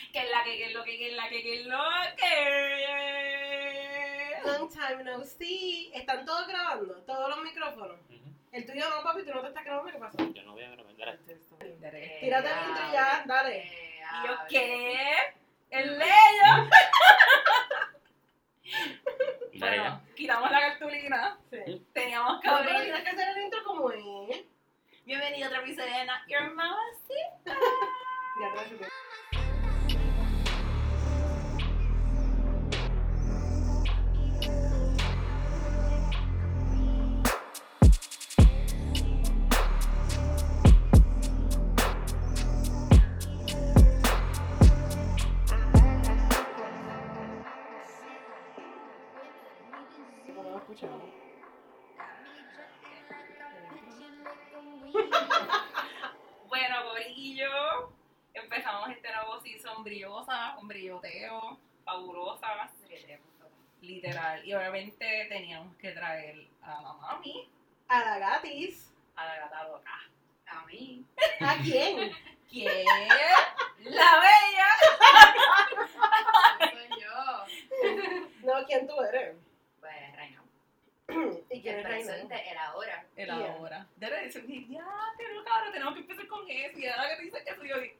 Que es la que, que es lo que, que es la que, que es lo que. Long time no see. ¿Están todos grabando? ¿Todos los micrófonos? El tuyo no, papi, tú no te estás grabando, ¿qué pasó? Yo no voy a grabar. Dale. Tírate el intro ya, dale. ¿Y yo qué? ¿El leyo? Dale. Bueno, quitamos la cartulina. Sí. Teníamos que No, pero abrir. tienes que hacer el intro como es. Bienvenido a otro episodio de Not Your Mamacita. Ya quién? ¿Quién? La bella. Soy yo. No, ¿quién tú eres? Pues, Reina. ¿Y quién El es Reina? presente, el ahora. Era Yeah. ahora. De decir, ya, pero cabrón, tenemos que empezar con eso. Y ahora que te dices eso, yo digo,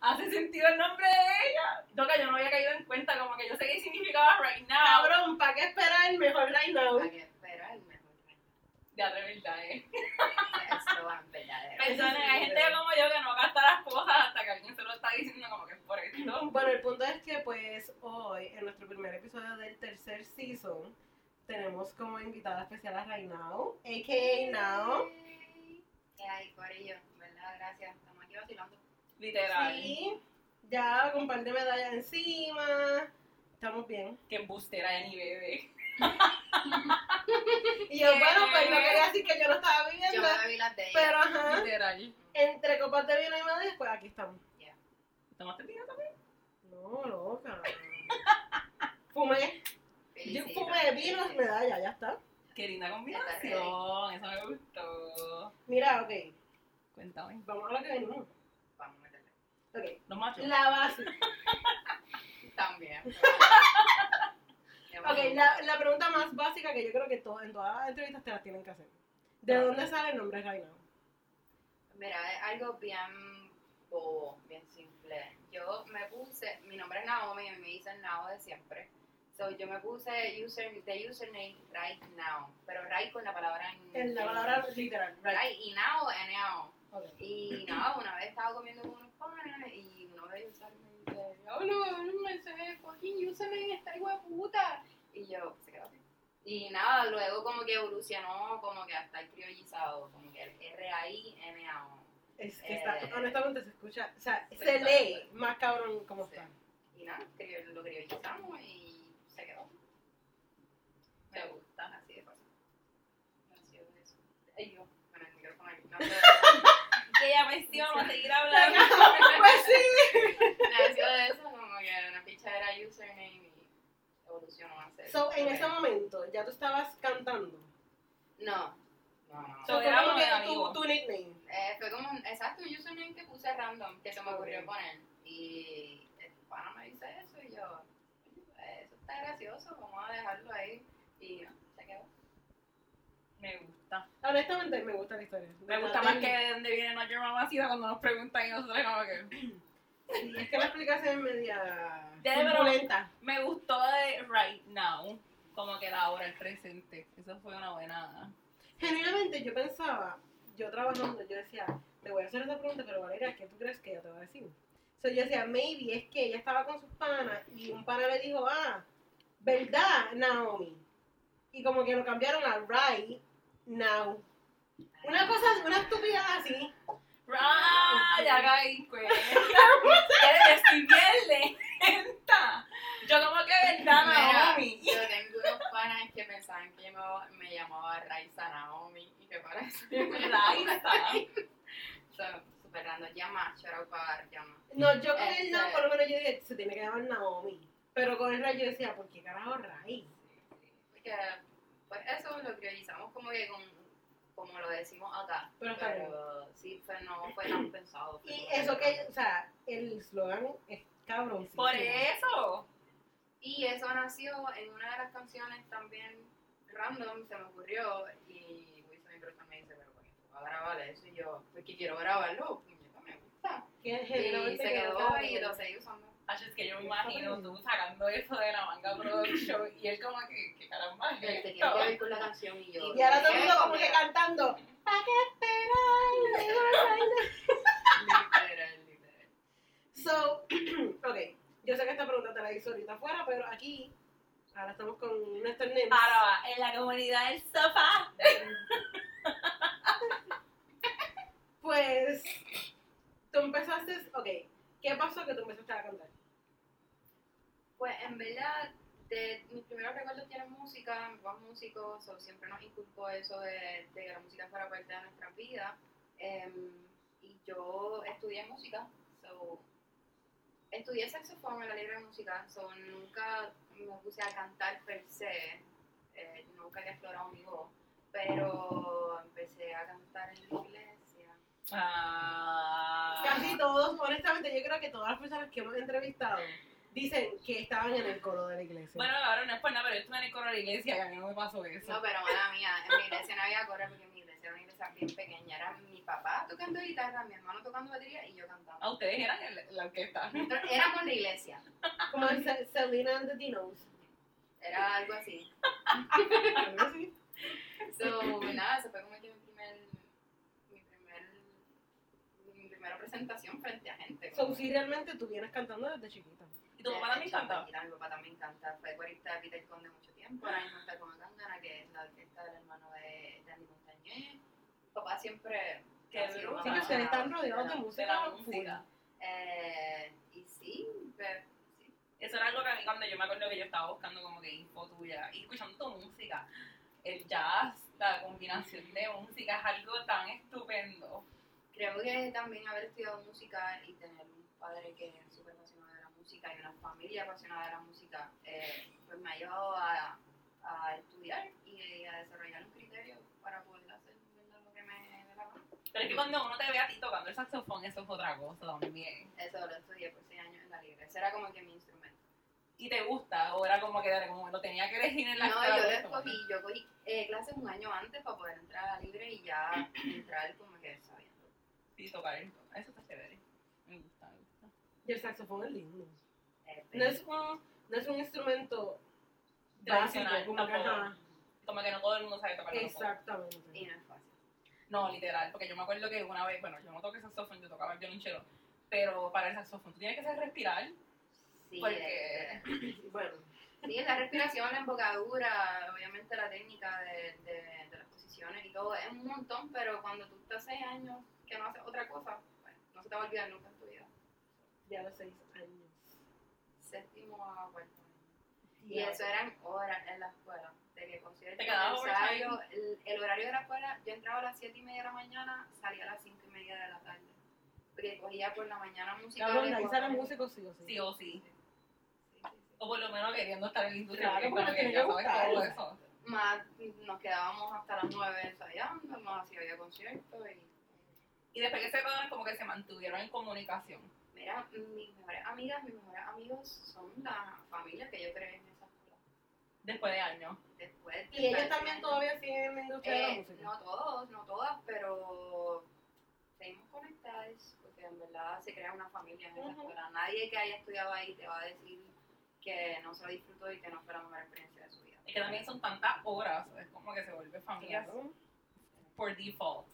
hace sentido el nombre de ella. Toca, yo no había caído en cuenta, como que yo sé qué significaba right now. Cabrón, ¿para qué esperar el mejor right now? Hay que esperar el mejor Reina. Ya, de verdad, eh. Es lo más verdadero. Personas, hay gente como yo que no gasta las cosas hasta que alguien se lo está diciendo como que es por esto. Bueno, el punto es que pues hoy, en nuestro primer episodio del tercer season, tenemos como invitada especial a Rainao, a.k.a. Now. ¿Qué hay, Corillo? ¿Verdad? Gracias. Estamos aquí vacilando. Literal. Sí, ya con un par de medallas encima, estamos bien. Que embustera de ni bebé. Y yo, ¿Qué? bueno, pues no quería decir que yo no estaba Yo viviendo, me bebí las de ella. pero ajá, Literal. Entre copas de vino y medallas, pues aquí estamos. ¿Tomaste vino también? No, loca. Fumé, yo fumé vino y medalla, ya está. Qué linda combinación. Eso me gustó. Mira, ok, Cuéntame. vamos a lo que venimos. Vamos a meterle. Ok, Los machos. la base. También. Ok, la, la pregunta más básica que yo creo que to- en todas las entrevistas te las tienen que hacer. ¿De dónde sale el nombre Reina? Mira, es algo bien bobo, bien simple. Yo me puse, mi nombre es Naomi y me dicen Nao de siempre. So, yo me puse user, de username right now, pero right con la palabra en, En la en- palabra literal, right. right y now N-A-O. Ok. Y nada, una vez estaba comiendo con unos panas y uno de ellos me dice, oh no, no me sé, fucking username esta hijo de puta. Y yo, se quedó así. Y nada, luego como que evolucionó como que hasta el criollizado, como que el R-A-I-N-A-O. Es que está, Eh, honestamente se escucha, o sea, se lee más cabrón como Sí. está. Y nada, lo criollizamos y se quedó. Me gusta, así de fácil. Nació de eso. Ay, yo, bueno, el micrófono aquí. Que ella me vamos a seguir hablando. pues sí. nació de eso, como que una ficha era username y evolucionó a ser. So, en ese momento, ya tú estabas cantando. No, no, no. So, So, era como que tu, tu nickname. Eh, fue como, exacto, un username que puse random, que se me ocurrió poner. Y el pana me dice eso y yo, "Oye, eso está gracioso, vamos a dejarlo ahí. Y no, se quedó. Me gusta. Honestamente, me gusta la historia. Me gusta más que de dónde viene Not Your Mamacita cuando nos preguntan y nosotros como que... Sí, es que la explicación es media turbulenta. Me gustó de right now. Como que la hora, el presente. Eso fue una buena... Genuinamente, yo pensaba, yo trabajando, yo decía, te voy a hacer esa pregunta, pero Valeria, ¿qué tú crees que ella te va a decir? So, yo decía, maybe es que ella estaba con sus panas y un pana le dijo, ah, ¿verdad, Naomi? Y como que lo cambiaron a right now. Una cosa, una estupidez así. Ya caí, pues. Eres estoy bien lenta. Yo como que verdad, Naomi. yo tengo unos panas que pensaban que yo me, me llamaba Raiza Naomi y que para eso Raiza. So, super random. Llama, shout out para llama. No, yo con el Este- no, por lo menos yo dije, se tiene que llamar Naomi. Pero con el Ray yo decía, ¿por qué carajo Ray? Porque, pues eso lo priorizamos como que con, como lo decimos acá. Pero. Pero sí, fue, no fue tan pensado. Y eso que, o sea, el slogan es cabrón. Por eso. Y eso nació en una de las canciones también random, se me ocurrió. Y Wilson y me dice, pero ¿por qué tú vas a grabar eso? Y yo, porque quiero grabarlo, puñeta, me gusta. Y se quedó y lo seguí usando. Así es que yo me imagino tú sacando eso de la manga production y él como que, ¿qué caramba es te esto? que ver con la canción y yo. Y ahora todo el mundo como que cantando. ¿Para qué esperar? Literal, literal. So, ok. Yo sé que esta pregunta te la hice ahorita afuera, pero aquí, ahora estamos con Néstor Nems. Ahora va, en la comunidad del sofá. Pues, tú empezaste, ok. ¿Qué pasó que tú empezaste a cantar? Pues en verdad, de mis primeros recuerdos tienen música, mi papá es músico, so, siempre nos inculcó eso de, de que la música fuera parte de nuestras vidas. Em, y yo estudié música, so, estudié saxofón en la libre de música, so, nunca me puse a cantar per se, eh, nunca había explorado mi voz, pero empecé a cantar en la iglesia. Ah. Casi todos, honestamente, yo creo que todas las personas que hemos entrevistado dicen que estaban en el coro de la iglesia. Bueno, ahora no es por nada, pero yo estuve en el coro de la iglesia y a mí no me pasó eso. No, pero mala mía, en mi iglesia no había coro porque mi iglesia era una iglesia bien pequeña. Era mi papá tocando guitarra, mi hermano tocando batería y yo cantando. Ah, ustedes eran el- la orquesta. Éramos la iglesia. Como Selena and the Dinos. Era algo así. Algo así. So, nada, se fue como que mi primer, mi primer, mi primera presentación frente a gente. So, sí, realmente tú vienes cantando desde chiquita. ¿Y tu papá también canta? Mi papá también canta. Fue corista de Peter Conde mucho tiempo. Ahora mismo está con Gangana, que es la orquesta del hermano de Danny Montañez. Mi papá siempre... Bruto. Sí, que ustedes están rodeados de música. De música. Eh, y sí, pero, sí. Eso era algo que a mí cuando yo me acuerdo que yo estaba buscando como que info tuya y escuchando tu música, el jazz, la combinación de música es algo tan estupendo. Creo que también haber estudiado música y tener un padre que es súper apasionado de la música y una familia apasionada de la música, eh, pues me ha llevado a, a estudiar y a desarrollar un criterio para poder hacer lo que me dé la gana. Pero es que cuando uno te ve a ti tocando el saxofón, eso es otra cosa también. Eso lo estudié por seis años en la libre. Ese era como que mi instrumento. ¿Y te gusta? ¿O era como que era como lo tenía que elegir en la No, yo lo escogí. Yo cogí eh, clases un año antes para poder entrar a la libre y ya entrar como que sabiendo. Sí, tocar. Eso está chévere. Me gusta, me gusta. Y el saxofón es lindo. No es un, no es un instrumento básico, como que, ajá. Como que no todo el mundo sabe tocar saxofón. Exactamente. y no es fácil. No, literal, porque yo me acuerdo que una vez, bueno, yo no toqué saxofón, yo tocaba el violonchelo, pero para el saxofón tú tienes que saber respirar, Sí, porque Bueno, Sí, la respiración, la embocadura, obviamente la técnica de, de, de las posiciones y todo, es un montón, pero cuando tú estás seis años que no haces otra cosa, pues, no se te va a olvidar nunca en tu vida. ya los seis años. Séptimo a cuarto año. Y eso eran horas en la escuela, de que concierto, Te quedabas ensayo, el, el horario de la escuela, yo entraba a las siete y media de la mañana, salía a las cinco y media de la tarde. Porque cogía por la mañana música. Cabrón, ahí cuatro- sale músico sí o sí. sí o sí. Sí, sí, sí. O por lo menos queriendo estar en la industria, Claro, porque porque ya sabes todo eso. Más nos quedábamos hasta las nueve ensayando, más así había conciertos y Y después que se quedaron, como que se mantuvieron en comunicación. Mira, mis mejores amigas, mis mejores amigos son la familia que yo creé en esa escuela. Después de años. Después Y ellos de- también todavía siguen en la industria de la Eh, música. no todos, no todas, pero seguimos conectadas porque en verdad se crea una familia en esa Ujú. escuela. Nadie que haya estudiado ahí te va a decir que no se lo disfrutó y que no fue la mejor experiencia de su vida. Es que también son tantas horas, es como que se vuelve familia Claro. por default.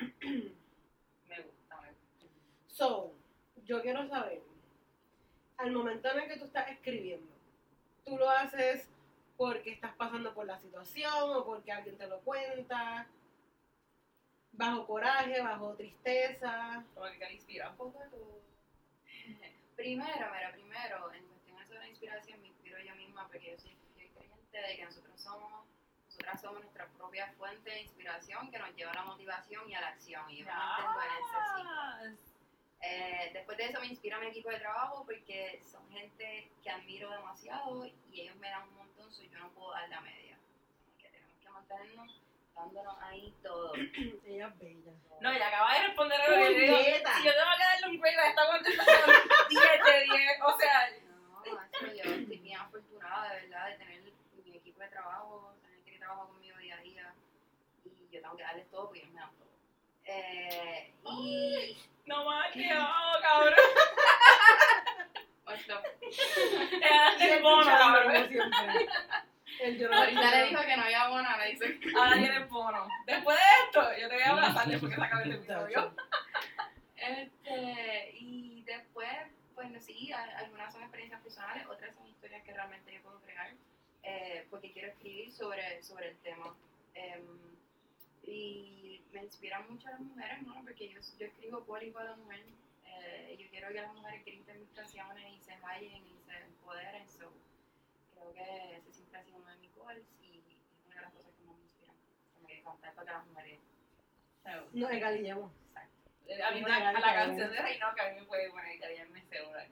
Me gusta, me gusta. So, yo quiero saber, al momento en el que tú estás escribiendo, ¿tú lo haces porque estás pasando por la situación o porque alguien te lo cuenta? ¿Bajo coraje, bajo tristeza? Como que te inspira. Un poco todo. Primero, mira, primero, en cuestiones de la inspiración, me inspiro yo misma porque yo soy creyente de que nosotros somos, nosotras somos nuestra propia fuente de inspiración que nos lleva a la motivación y a la acción. Y yo me mantengo en ese ciclo. Eh, después de eso me inspira mi equipo de trabajo porque son gente que admiro demasiado y ellos me dan un montón, so yo no puedo dar la media. Que tenemos que mantenernos dándonos ahí todo. ella es bella. No, ella acaba de responder a lo que digo. Si yo tengo que darle un grade a esta contestación, 10 10, o sea... No, yo estoy bien afortunada, de verdad, de tener mi equipo de trabajo, tener que trabajar conmigo día a día y yo tengo que darles todo porque ellos me dan todo. Eh, y... No más que hago, cabrón. What's up? Era el bono, cabrón. El Ahorita le dijo que no había bono, le dice. Ahora tienes bono. Después de esto, yo te voy a abrazar después que se acabe el episodio. Este, y después, bueno, sí, a- algunas son experiencias personales, otras son historias que realmente yo puedo crear, eh, porque quiero escribir sobre, sobre el tema. Em, y me inspiran mucho las mujeres, ¿no? Porque yo, yo escribo por y para la mujer. eh, yo quiero que las mujeres griten mis canciones y se hallen y se empoderen. So, creo que ese siempre ha sido uno de mis goals y es una de las cosas que más me inspiran. Como que cantar para que las mujeres. Nos egalillamos. A mí la, a la canción de Reino que a mí me puede poner que me segura.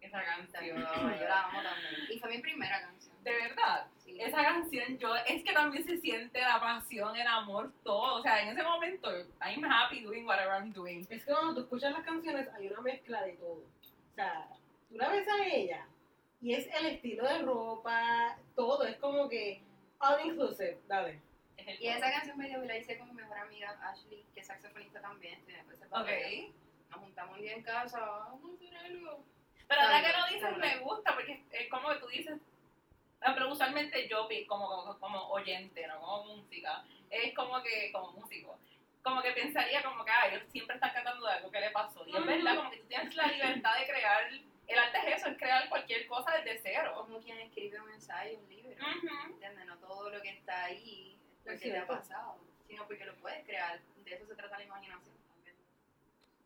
Esa canción. yo la amo también. Y fue mi primera canción. De verdad. Esa canción, yo, es que también se siente la pasión, el amor, todo. O sea, en ese momento, I'm happy doing whatever I'm doing. Es que cuando tú escuchas las canciones hay una mezcla de todo. O sea, tú la ves a ella y es el estilo de ropa, todo, es como que all inclusive, dale. Es Y esa canción medio la hice con mi mejor amiga Ashley, que es saxofonista también. Ok. Nos juntamos un día en casa, vamos a hacer algo. Pero ahora que lo dices, me gusta, porque es como que tú dices. Pero usualmente yo, como, como, como oyente, no como música, es como que, como músico, como que pensaría como que, ah, ellos siempre están cantando de algo que le pasó. Y es verdad, como que tú tienes la libertad de crear, el arte es eso, es crear cualquier cosa desde cero. Como quien escribe un ensayo, un libro. Ujú. ¿Entiendes? No todo lo que está ahí es porque te ha pasado, sino porque lo puedes crear. De eso se trata la imaginación también.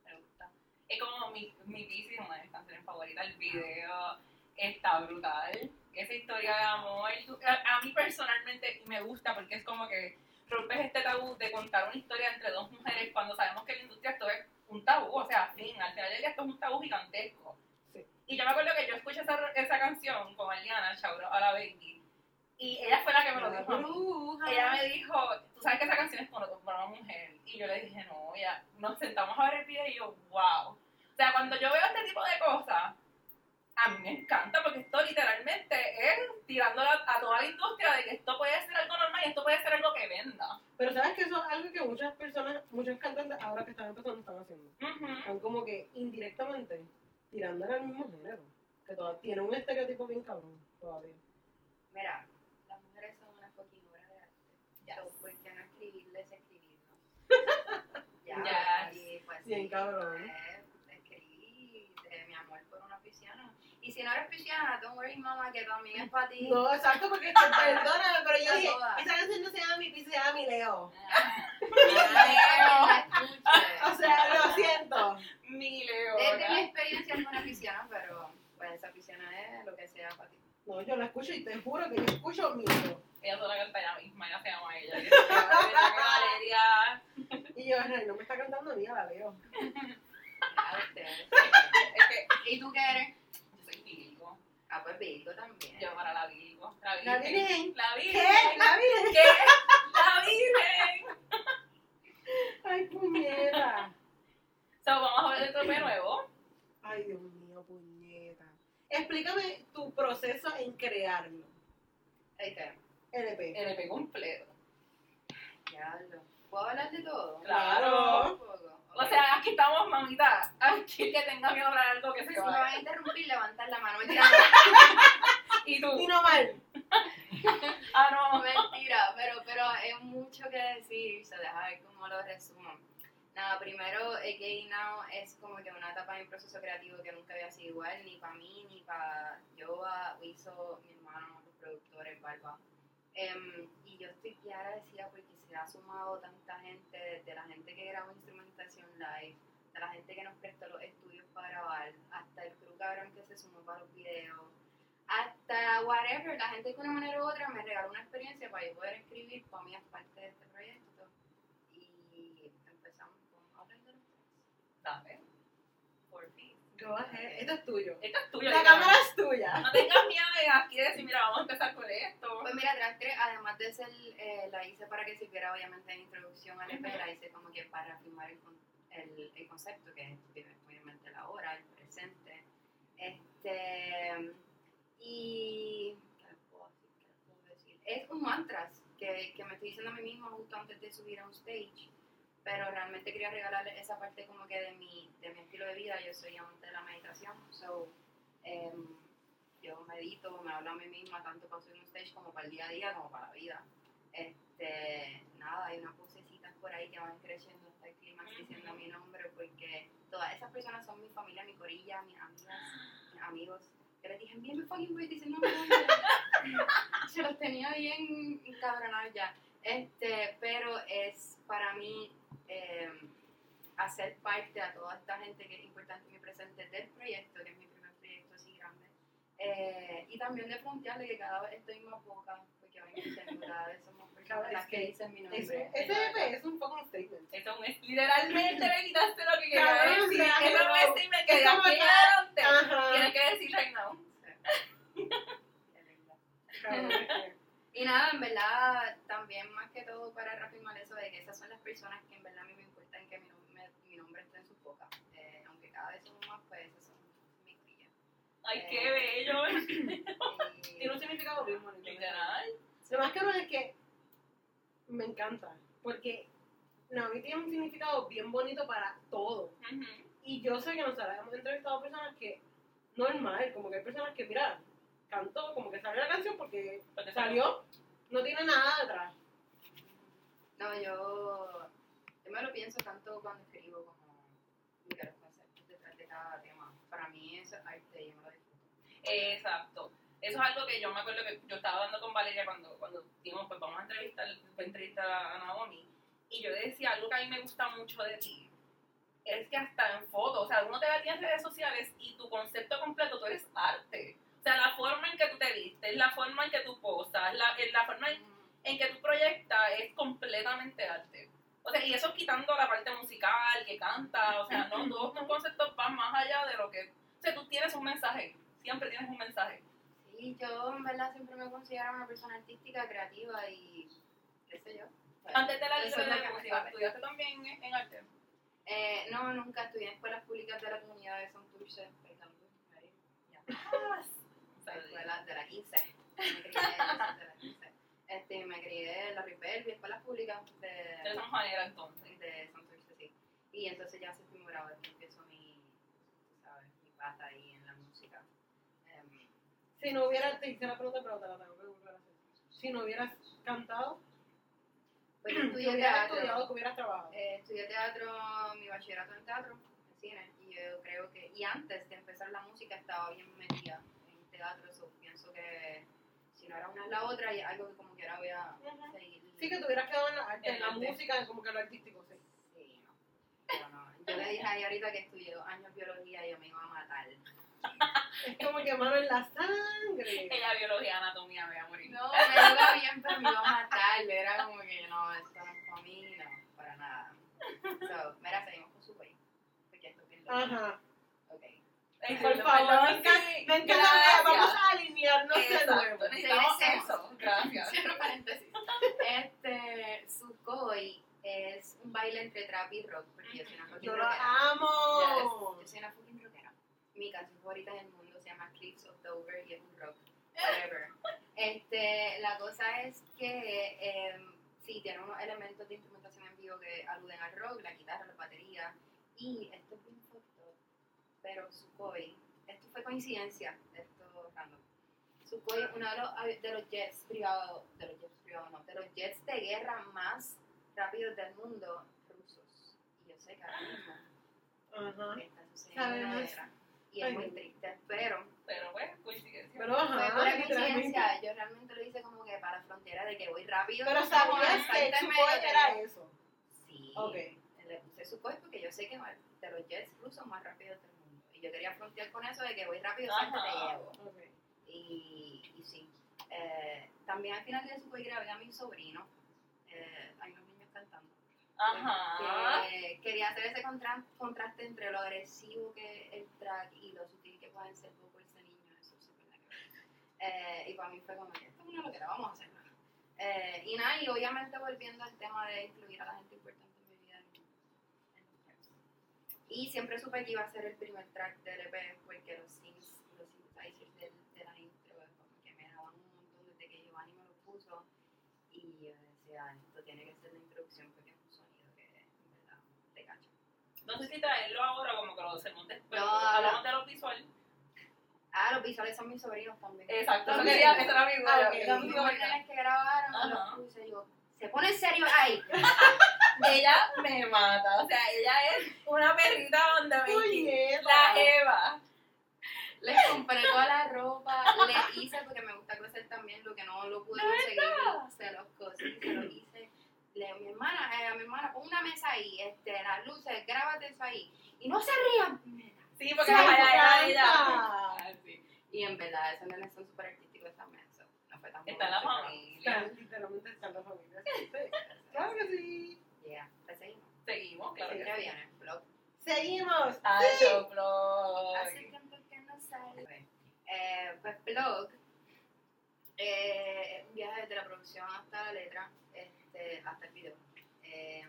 Me gusta. Es como mi, mi Pisces, una de mis canciones favoritas. El video está brutal. Esa historia de amor. A, a mí personalmente me gusta porque es como que rompes este tabú de contar una historia entre dos mujeres cuando sabemos que en la industria esto es un tabú. O sea, fin, al final del día esto es un tabú gigantesco. Sí. Y yo me acuerdo que yo escuché esa, esa canción con Aliana, Chauro, a la Becky. Y ella fue la que me lo dijo. ella me dijo, tú sabes que esa canción es para una mujer. Y yo le dije, no, ya, nos sentamos a ver el video y yo, wow. O sea, cuando yo veo este tipo de cosas, a mí me encanta porque esto literalmente es tirando a, a toda la industria de que esto puede ser algo normal y esto puede ser algo que venda. Pero sabes que eso es algo que muchas personas, muchos cantantes ahora que están empezando están haciendo. Están como que indirectamente tirando al mismo género. Que todavía tiene un estereotipo bien cabrón todavía. Mira, las mujeres son una fucking obra de arte. Yes. So, ¿Por qué no escribirles, escribirnos? ya, Yes. y pues Bien sí, cabrón. eh, escribí de mi amor por una pisciana. Y si no eres pisciana, don't worry, mamá, que también es para ti. No, exacto, porque te perdóname, pero yo dije, esa canción no se llama mi pizza, se llama mi Leo. La O sea, lo siento. Mi Leo. Desde mi experiencia es una pisciana, pero pues esa pisciana es lo que sea para ti. No, yo la escucho y te juro que yo escucho mi Leo. Ella solo canta ella misma, ella se llama ella. Y yo, "Qué Valeria. Y yo, "Ay, no me está cantando ni a la Leo. Ya ustedes. Es que ¿Y tú qué eres? yo soy Virgo. Ah, pues Virgo también. Yo para la Virgo. La Virgen. La ¿Qué? Virgen. La Virgen. ¿Qué? La Virgen. Ay, puñeta. So, vamos a ver el tope nuevo. Ay, Dios mío, puñeta. Explícame tu proceso en crearlo. Este, LP. LP completo. ya lo. ¿Puedo hablar de todo? Claro. Un poco. O sea, aquí estamos, mamita. Aquí que tenga que hablar algo que se si me van va. a interrumpir, levantar la mano. Mentira, Y tú. Y no mal. Ah, no, no. mentira, pero, pero es mucho que decir. Se deja ver cómo lo resumo. Nada, primero, AKA Now es como que una etapa de un proceso creativo que nunca había sido igual, ni para mí, ni para Yoa, Wiso, mi hermano, los productores, Barba. Em, y yo estoy bien agradecida porque se ha sumado tanta gente, desde la gente que grabó instrumentación live, de la gente que nos prestó los estudios para grabar, hasta el crew para los videos, hasta whatever, la gente de una manera u otra me regaló una experiencia para yo poder escribir para mí es parte de este proyecto. Y empezamos con hablar de los tres. Dame. Por fin. Go ahead. Esto es tuyo. Esto es tuyo. La cámara es tuya. No tengas miedo de aquí decir, mira, vamos a empezar con esto. Pues mira, Track 3, además de ser, eh, la hice para que sirviera obviamente en introducción al EP, la hice como que para firmar el, con- el, el concepto, que es obviamente la hora, el presente. Este, y, ¿qué puedo decir? ¿Qué puedo decir? Es un mantras que, que me estoy diciendo a mí misma justo antes de subir a un stage, pero realmente quería regalarle esa parte como que de mi, de mi estilo de vida, yo soy amante de la meditación, so, em, yo medito, me hablo a mí misma tanto para subir un stage como para el día a día, como para la vida. Este, nada, hay unas vocecitas por ahí que van creciendo diciendo mi nombre, porque todas esas personas son mi familia, mi corilla, mis amigas, mis amigos. Que les dije, envíame fucking voice diciendo mi nombre. Se los tenía bien encabronados ya. Este, pero es para mí eh, hacer parte a toda esta gente que es importante en mi presente del proyecto, que es mi primer proyecto así grande. Eh, y también de frontearle que cada vez estoy más boca, porque van creciendo, cada vez que mi nombre. Es un- ese es un statement. Es un- literalmente me quitaste lo que quería decir. es decirme que Es de aquí en que- adelante Ajá. tienes que decir right now. Que- Y nada, en verdad, también más que todo para reafirmar eso de que esas son las personas que en verdad a mí me importan que mi, nom- me- mi nombre esté en sus bocas. Eh, aunque cada vez somos más, pues esas son mis crías. Ay, qué bello. Y- Tiene un significado bien bonito. Literal. Lo más cabrón es que me encanta, porque Navi tiene un significado bien bonito para todo. Y yo sé que nosotros hemos entrevistado a personas que, normal, como que hay personas que, mira, cantó, como que salió la canción porque Porque salió, no tiene nada detrás. No, yo, yo me lo pienso tanto cuando escribo como mira, los conceptos detrás de cada tema. Para mí eso es arte yo me lo disfruto. Exacto. Eso es algo que yo me acuerdo que yo estaba hablando con Valeria cuando, cuando dijimos, pues vamos a entrevistar, voy a entrevistar a Naomi. Y yo decía, algo que a mí me gusta mucho de ti, es que hasta en fotos, o sea, uno te ve a ti en redes sociales y tu concepto completo, tú eres arte. O sea, la forma en que tú te vistes, la forma en que tú posas, la, la forma en, en que tú proyectas es completamente arte. O sea, y eso quitando la parte musical, que canta, o sea, no, todos tus conceptos van más allá de lo que... O sea, tú tienes un mensaje, siempre tienes un mensaje. Sí, yo en verdad siempre me considero una persona artística, creativa y qué sé yo. Antes de la de sale. ¿estudiaste también en, arte? Eh, no, nunca estudié en escuelas públicas de la comunidad de Santurce, ahí, ya. La escuela de la 15. Me crié en de la 15. Este, me crié en la Ripel, vi escuelas públicas De de, San Juanera, entonces. de Santurce, sí. Y entonces ya séptimo grado es que empiezo mi, tú sabes, mi pata ahí en la música. Em, Si no hubieras, te hice la pregunta, pero te la tengo que volver a hacer. Si no hubieras cantado, pues yo estudié hubieras teatro. estudiado, que hubieras trabajado. Eh, estudié teatro, mi bachillerato en teatro, en cine, y yo creo que, y antes de empezar la música estaba bien metida en teatro, eso pienso que si no era una es la otra, y algo que como que ahora voy a seguir. Sí, que te hubieras quedado en la arte, En la música, como que lo artístico, sí. Sí, no. Pero no. Yo le dije a ella ahorita que estudié dos años biología y yo me iba a matar. Es como que mano en la sangre. Ella biología, anatomía, me voy a morir. No, me iba bien, pero me iba a matar. Era como que no, esto no es para mí, no, para nada. So, mira, seguimos con su país. Porque esto es. Ajá. Ok. Ay, Por favor, me encanta, me encanta vamos a alinearnos de nuevo. necesitamos eso. Gracias. Cierro paréntesis. Este, Sukhoi es un baile entre trap y rock, porque yo soy una fucking Yo lo amo. Yo soy una fucking. Mi canción favorita en el mundo se llama Cliffs of Dover y es un rock. Whatever. Este, la cosa es que em, sí, tiene unos elementos de instrumentación en vivo que aluden al rock, la guitarra, la batería. Y esto es bien up, pero Sukhoi, esto fue coincidencia, esto random. Sukhoi es uno de los, de los jets privados, de los jets privados, no, de los jets de guerra más rápidos del mundo rusos. Y yo sé que ahora mismo Ajá. está sucediendo una guerra. Y es Ay, muy triste, pero Pero pues, coincidencia. Pero fue ajá, pura literalmente. coincidencia. Yo realmente lo hice como que para la frontera de que voy rápido. Pero sabías que su de- era eso. Sí. Ok. Le puse su coche porque yo sé que de los jets rusos más rápidos del mundo. Y yo quería frontear con eso de que voy rápido, siempre te llevo. Ok. Y, y sí. Eh, también al final de su coche grabé a mi sobrino. Eh, hay unos. Ajá. Que quería hacer ese contra- contraste entre lo agresivo que es el track y lo sutil que pueden ser vocals niños. Eso. Eh, y para mí fue como esto es una loquera, vamos a hacerlo. Eh, y nada, y obviamente volviendo al tema de incluir a la gente importante en mi vida. en- en. Y siempre supe que iba a ser el primer track del EP porque los synths, los synthesizers del- de la intro como que me daban un montón desde que Giovanni me lo puso. Y yo decía, esto tiene que ser la introducción porque es un sonido que, en verdad, te cacha. No sé si traerlo ahora como que lo hacemos después. No, hablamos de los visuales. Ah, los visuales son mis sobrinos también. Exacto, eso quería, eso era mi Ah. Los visuales. visuales que grabaron, los puse yo. Se pone en serio ahí. Ella me mata, o sea, ella es una perrita donde me la Eva. Les compré toda la ropa, le hice porque me gusta coser también, lo que no lo pude conseguir, se los cosí, se los hice. Le a mi hermana, eh, a mi hermana, pon una mesa ahí, este, las luces, grábate eso ahí. Y no se rían. Sí, porque Sí, la. Ah, sí. Y en verdad, esos nenes son súper artísticos también, so, no fue tan Está en la familia. Está- literalmente está la familia. Sí, sí. Claro que sí. Yeah, pues seguimos. Seguimos, claro ¿Qué que sí. viene? Blog. Seguimos. Ah, Sí. yo. Hace tiempo que no sale. Eh, pues blog, eh, un viaje desde la producción hasta la letra, este, hasta el video. Eh,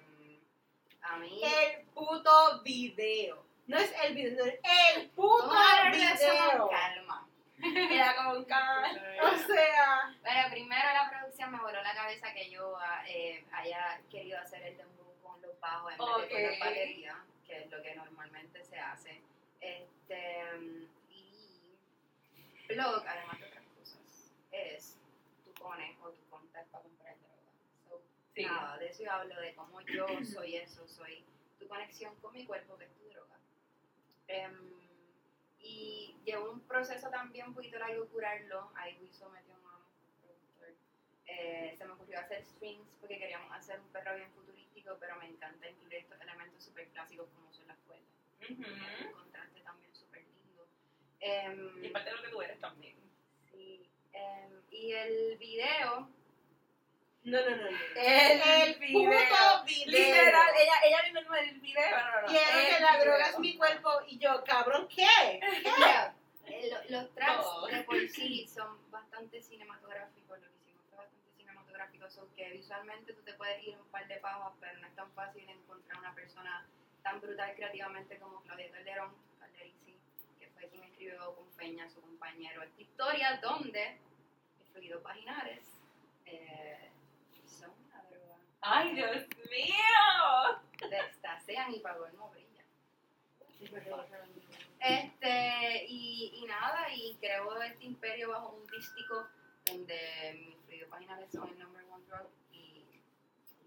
a mí, El puto video. No es el video, no es el puto video. con calma. Era con calma. O sea, Bueno, primero la producción me voló la cabeza que yo ah, eh, haya querido hacer el dembow con los bajos en vez de con la batería, que es lo que normalmente se hace. Este, y blog, además de otras cosas, es tú pones o tú contas para comprar droga. Sí. Nada, de eso yo hablo, de cómo yo soy eso, soy tu conexión con mi cuerpo, que es tu droga. Em, y llevó un proceso también un poquito largo curarlo. Ahí Wiso metió mano, productor. Eh, se me ocurrió hacer strings porque queríamos hacer un perro bien futurístico, pero me encanta incluir estos elementos súper clásicos como son las cuerdas. Ujú. Un contraste también súper lindo. Em, Y parte de lo que tú eres también. sí, em, y el video, no, no, no. no. El El video. puto video. Literal, ella, ella misma no el video, no, no, no. Quiero el que la video. droga es mi cuerpo y yo, cabrón, ¿qué? Mira, eh, lo- los tracks Todo. de por sí son bastante cinematográficos, lo que hicimos fue bastante cinematográfico, son que visualmente tú te puedes ir un par de pasos, pero no es tan fácil encontrar una persona tan brutal creativamente como Claudia Calderón, Calderici, que fue quien escribió con Peña, su compañero, esta historia donde los fluidos vaginales eh, Ay, Dios mío. destasean y para no brilla. Este, y, y nada, y creo este imperio bajo un dístico donde mis fluidos vaginales son el number one drug. Y,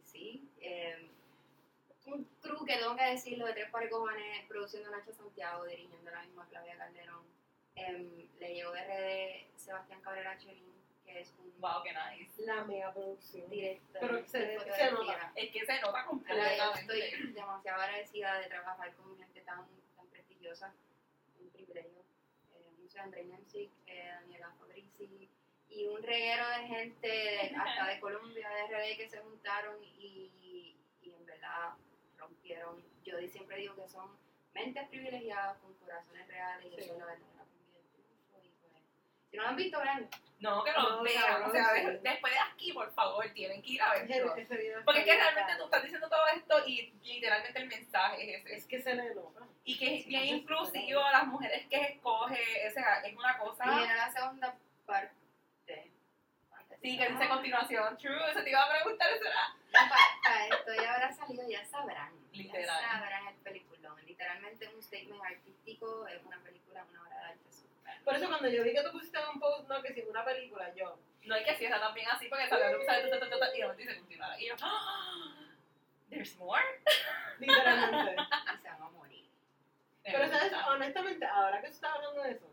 sí, eh, un crew que tengo que decirlo de tres pares cojones, produciendo Nacho Santiago, dirigiendo la misma Claudia Calderón. Em, le llegó de RD Sebastián Cabrera Chelín, que es un Wow, qué nice. La mega producción. director Pero se- se nota. Es que se nota completamente. estoy demasiado agradecida de trabajar con gente tan, tan prestigiosa, un privilegio. Eh, mucho André eh, Daniela Fabrici y un reguero de gente de- hasta de Colombia, de RD que se juntaron y, y en verdad rompieron. Yo di- siempre digo que son mentes privilegiadas con corazones reales y Sí. eso es la verdadera cumbia del triunfo. Y pues, si no lo han visto, vean. No, que lo No, vean. cabrón, o sea, sí. de- después de aquí, por favor, tienen que ir a Ese, verlo. ese está Porque es que realmente tú estás diciendo todo esto y literalmente el mensaje es ese. Es que se le nota. Y que es bien inclusivo, las mujeres que escoge, o sea, es una Y cosa. viene la segunda parte. Sí, que dice a continuación, true, eso te iba a preguntar, eso era. Para esto ya habrá salido, ya sabrán. Literal. Ya sabrán el peliculón. Literalmente un statement artístico, es una película, una súper. Por eso cuando yo vi que tú pusiste un post, no, que si una película, yo, No hay que cierra también así porque salió tu, tu, tu, y no dice continuar. Y yo, ¡ah! There's more. literalmente. Y se van a morir. Pero sabes, honestamente, ahora que tú estás hablando de eso,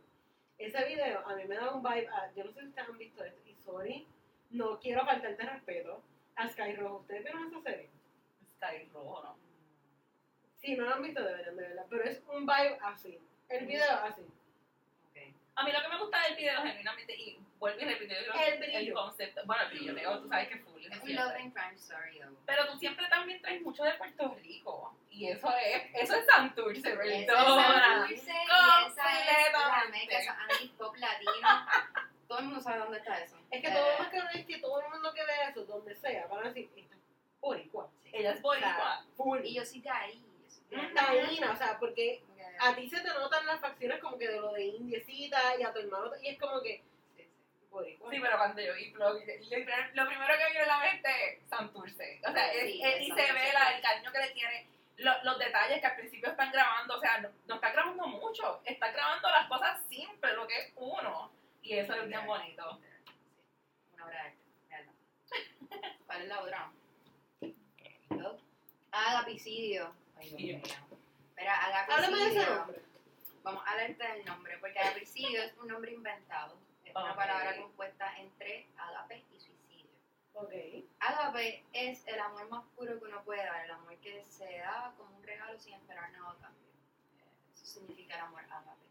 ese video a mí me da un vibe, a- yo no sé si ustedes han visto esto, y sorry, no quiero faltarte respeto a Sky Rojo. ¿Ustedes vieron esa serie? Sky rojo, ¿no? Si no lo han visto, deberían de verla, pero es un vibe así, el video así. A mí lo que me gusta del video, genuinamente, y vuelvo y repito, El que brillo. concepto, bueno, el brillo, digo, tú sabes que es full. Es un love and crime story, though. Pero tú siempre también traes mucho de Puerto Rico. Y eso es, eso es Santurce, Esa es perdona. Santurce y esa es la Completamente. meca, eso Pop latino. Todo el mundo sabe dónde está eso. Es que Eh, todo más cabrón es que todo el mundo que ve eso, donde sea, van a decir, esta es boricua. Ella es boricua. Full. Y yo sí de ahí. Sí. Taína, o sea, porque que- a ti se te notan las facciones como que de lo de indiecita y a tu hermano, y es como que, sí, pero cuando yo vi lo primero que vino en la mente es Santurce. O sea, es- Sí, él y se ve la- el cariño que le tiene, lo- los detalles que al principio están grabando. O sea, no, no está grabando mucho, está grabando las cosas simples, lo que es uno. Y eso es bien bonito. Una obra de arte. ¿Cuál es la otra? Agapicidio. Ay, Dios mío. Mira, Háblame de ese agapicidio. nombre. Vamos a leerte el nombre, porque agapicidio es un nombre inventado. Es una Ok. palabra compuesta entre agape y suicidio. Ok. Agape es el amor más puro que uno puede dar, el amor que se da como un regalo sin esperar nada a cambio. Eh, Eso significa el amor agape.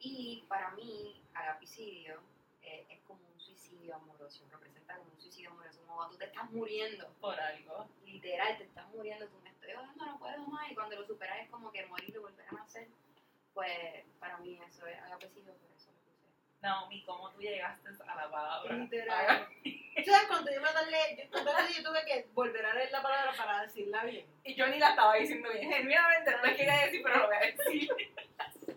Y para mí, agapicidio eh, es como un suicidio amoroso, representa como un suicidio amoroso, como tú te estás muriendo, por algo. literal, te estás muriendo, tú me estoy ahogando, no puedo más, y cuando lo superas es como que morir y volver a nacer. Pues para mí eso es agapicidio, por eso lo puse. Naomi, ¿cómo tú llegaste a la palabra? Literal. ¿Tú sabes cuánto yo me tardé? Yo, yo tuve que volver a leer la palabra para decirla bien? Y yo ni la estaba diciendo bien. Genuinamente no lo quería decir, pero lo voy a decir.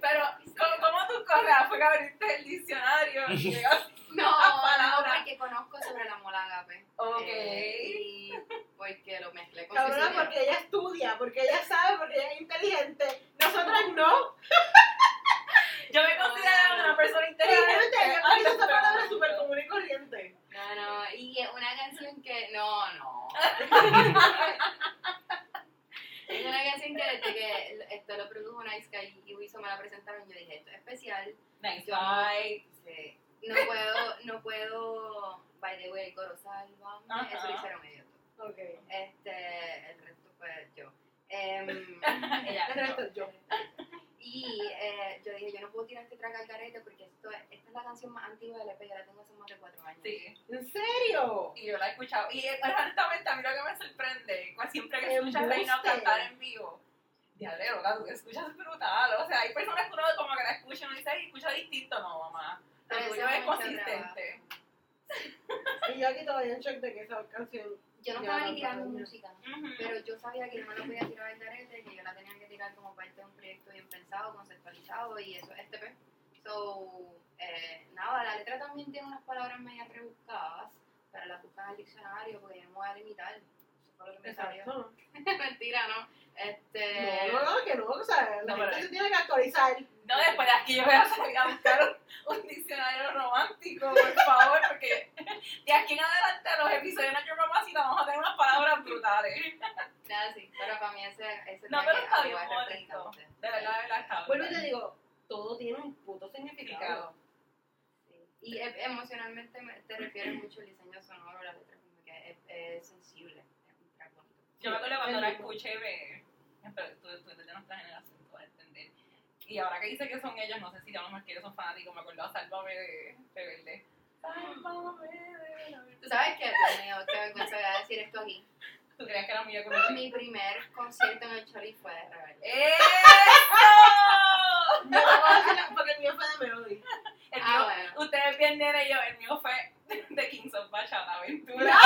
Pero, ¿cómo, cómo tú corres? Fue que abriste el diccionario. No, La no, palabra. porque conozco sobre el amor agape. Ok. Eh, y porque lo mezclé con Cabrona, suicidio. porque ella estudia, porque ella sabe, porque ella es inteligente. Nosotras no. Yo me considero una persona inteligente. Ay, utiliza esa palabra súper común y corriente. No, no, y una canción que. No, no. es una canción que desde que esto lo produjo Nice Guy y Wiso me la presentaron, yo dije, esto es especial. Nice Yo- guy. Sí. No puedo, no puedo. By the way, el coro. Ajá. Eso lo hicieron ellos. Ok. Este, el resto fue yo. Em, Ella. El resto yo. Y eh, yo dije, yo no puedo tirar este track al carete porque esto es, esta es la canción más antigua del EP, yo la tengo hace más de cuatro años. Sí. ¿En serio? Y yo la he escuchado. Y eh, honestamente, a mí lo que me sorprende, siempre que escuchas a. Reina cantar en vivo, diablo, loca, tú que escuchas brutal. O sea, hay personas que uno como que la escucha y uno dice, escucha distinto. No, mamá. Lo tuyo es consistente. Y yo aquí todavía en shock de que esa canción. Yo no estaba ni tirando música, pero yo sabía que yo no la podía tirar al carete, que yo la tenía que tirar como parte de un proyecto bien pensado, conceptualizado, y eso es este EP. So, eh, nada, la letra también tiene unas palabras medias rebuscadas, pero las buscan al diccionario porque yo no me voy a limitar. Eso fue lo que me salió. Mentira, ¿no? Este. No, no, no, que no. O sea, la No, gente pero- se tiene que actualizar. No, después de aquí yo voy a salir a buscar un, un diccionario romántico, por favor, porque de aquí en adelante los episodios de Nacho Mamacita vamos a tener unas palabras brutales. Nada, sí, pero para mí ese, ese No, pero es está bien bonito. De verdad, de verdad, está Vuelvo y brutal. te digo, todo tiene un puto significado. Sí. Y e- emocionalmente me- te refiere mucho el diseño sonoro, la letra, como que es, es sensible, es un track bonito. Yo me acuerdo cuando la escuché, me, tú, tú eres de nuestra generación, tú vas a entender. Y ahora que dice que son ellos, no sé si mejor que ellos son fanáticos, me acuerdo a Sálvame de Rebelde. Sálvame de Rebelde. Tú sabes que, Dios mío, qué vergüenza voy a decir esto aquí. ¿Tú creías que era mía como Mi primer concierto en el Choli fue de Rebelde. ¡Eso! No porque el mío fue de Melody. El Ah, mío, bueno. ustedes bien nene y yo, el mío fue de Kings of Bachata Aventura.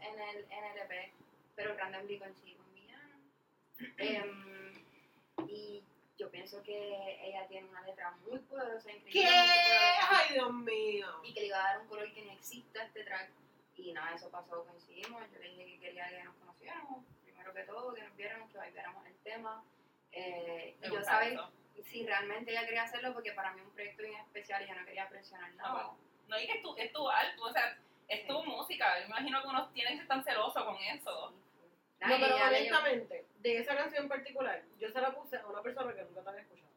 En el, en el EP, pero Brandon Lee consigo un villano. Em, y yo pienso que ella tiene una letra muy poderosa, ¿Qué? increíble. Ay, Dios mío. y que le iba a dar un color que ni exista a este track. Y nada, eso pasó, coincidimos. Yo le dije que quería que nos conociéramos, primero que todo, que nos viéramos, que viéramos el tema. Eh, Me y yo sabía si realmente ella quería hacerlo, porque para mí es un proyecto bien especial y yo no quería presionar nada. Ah, No, y que es tu, es tu arte, o sea, es tu música. Yo imagino que uno tiene que ser tan celoso con eso. No, pero honestamente, de esa canción en particular, yo se la puse a una persona que nunca te había escuchado.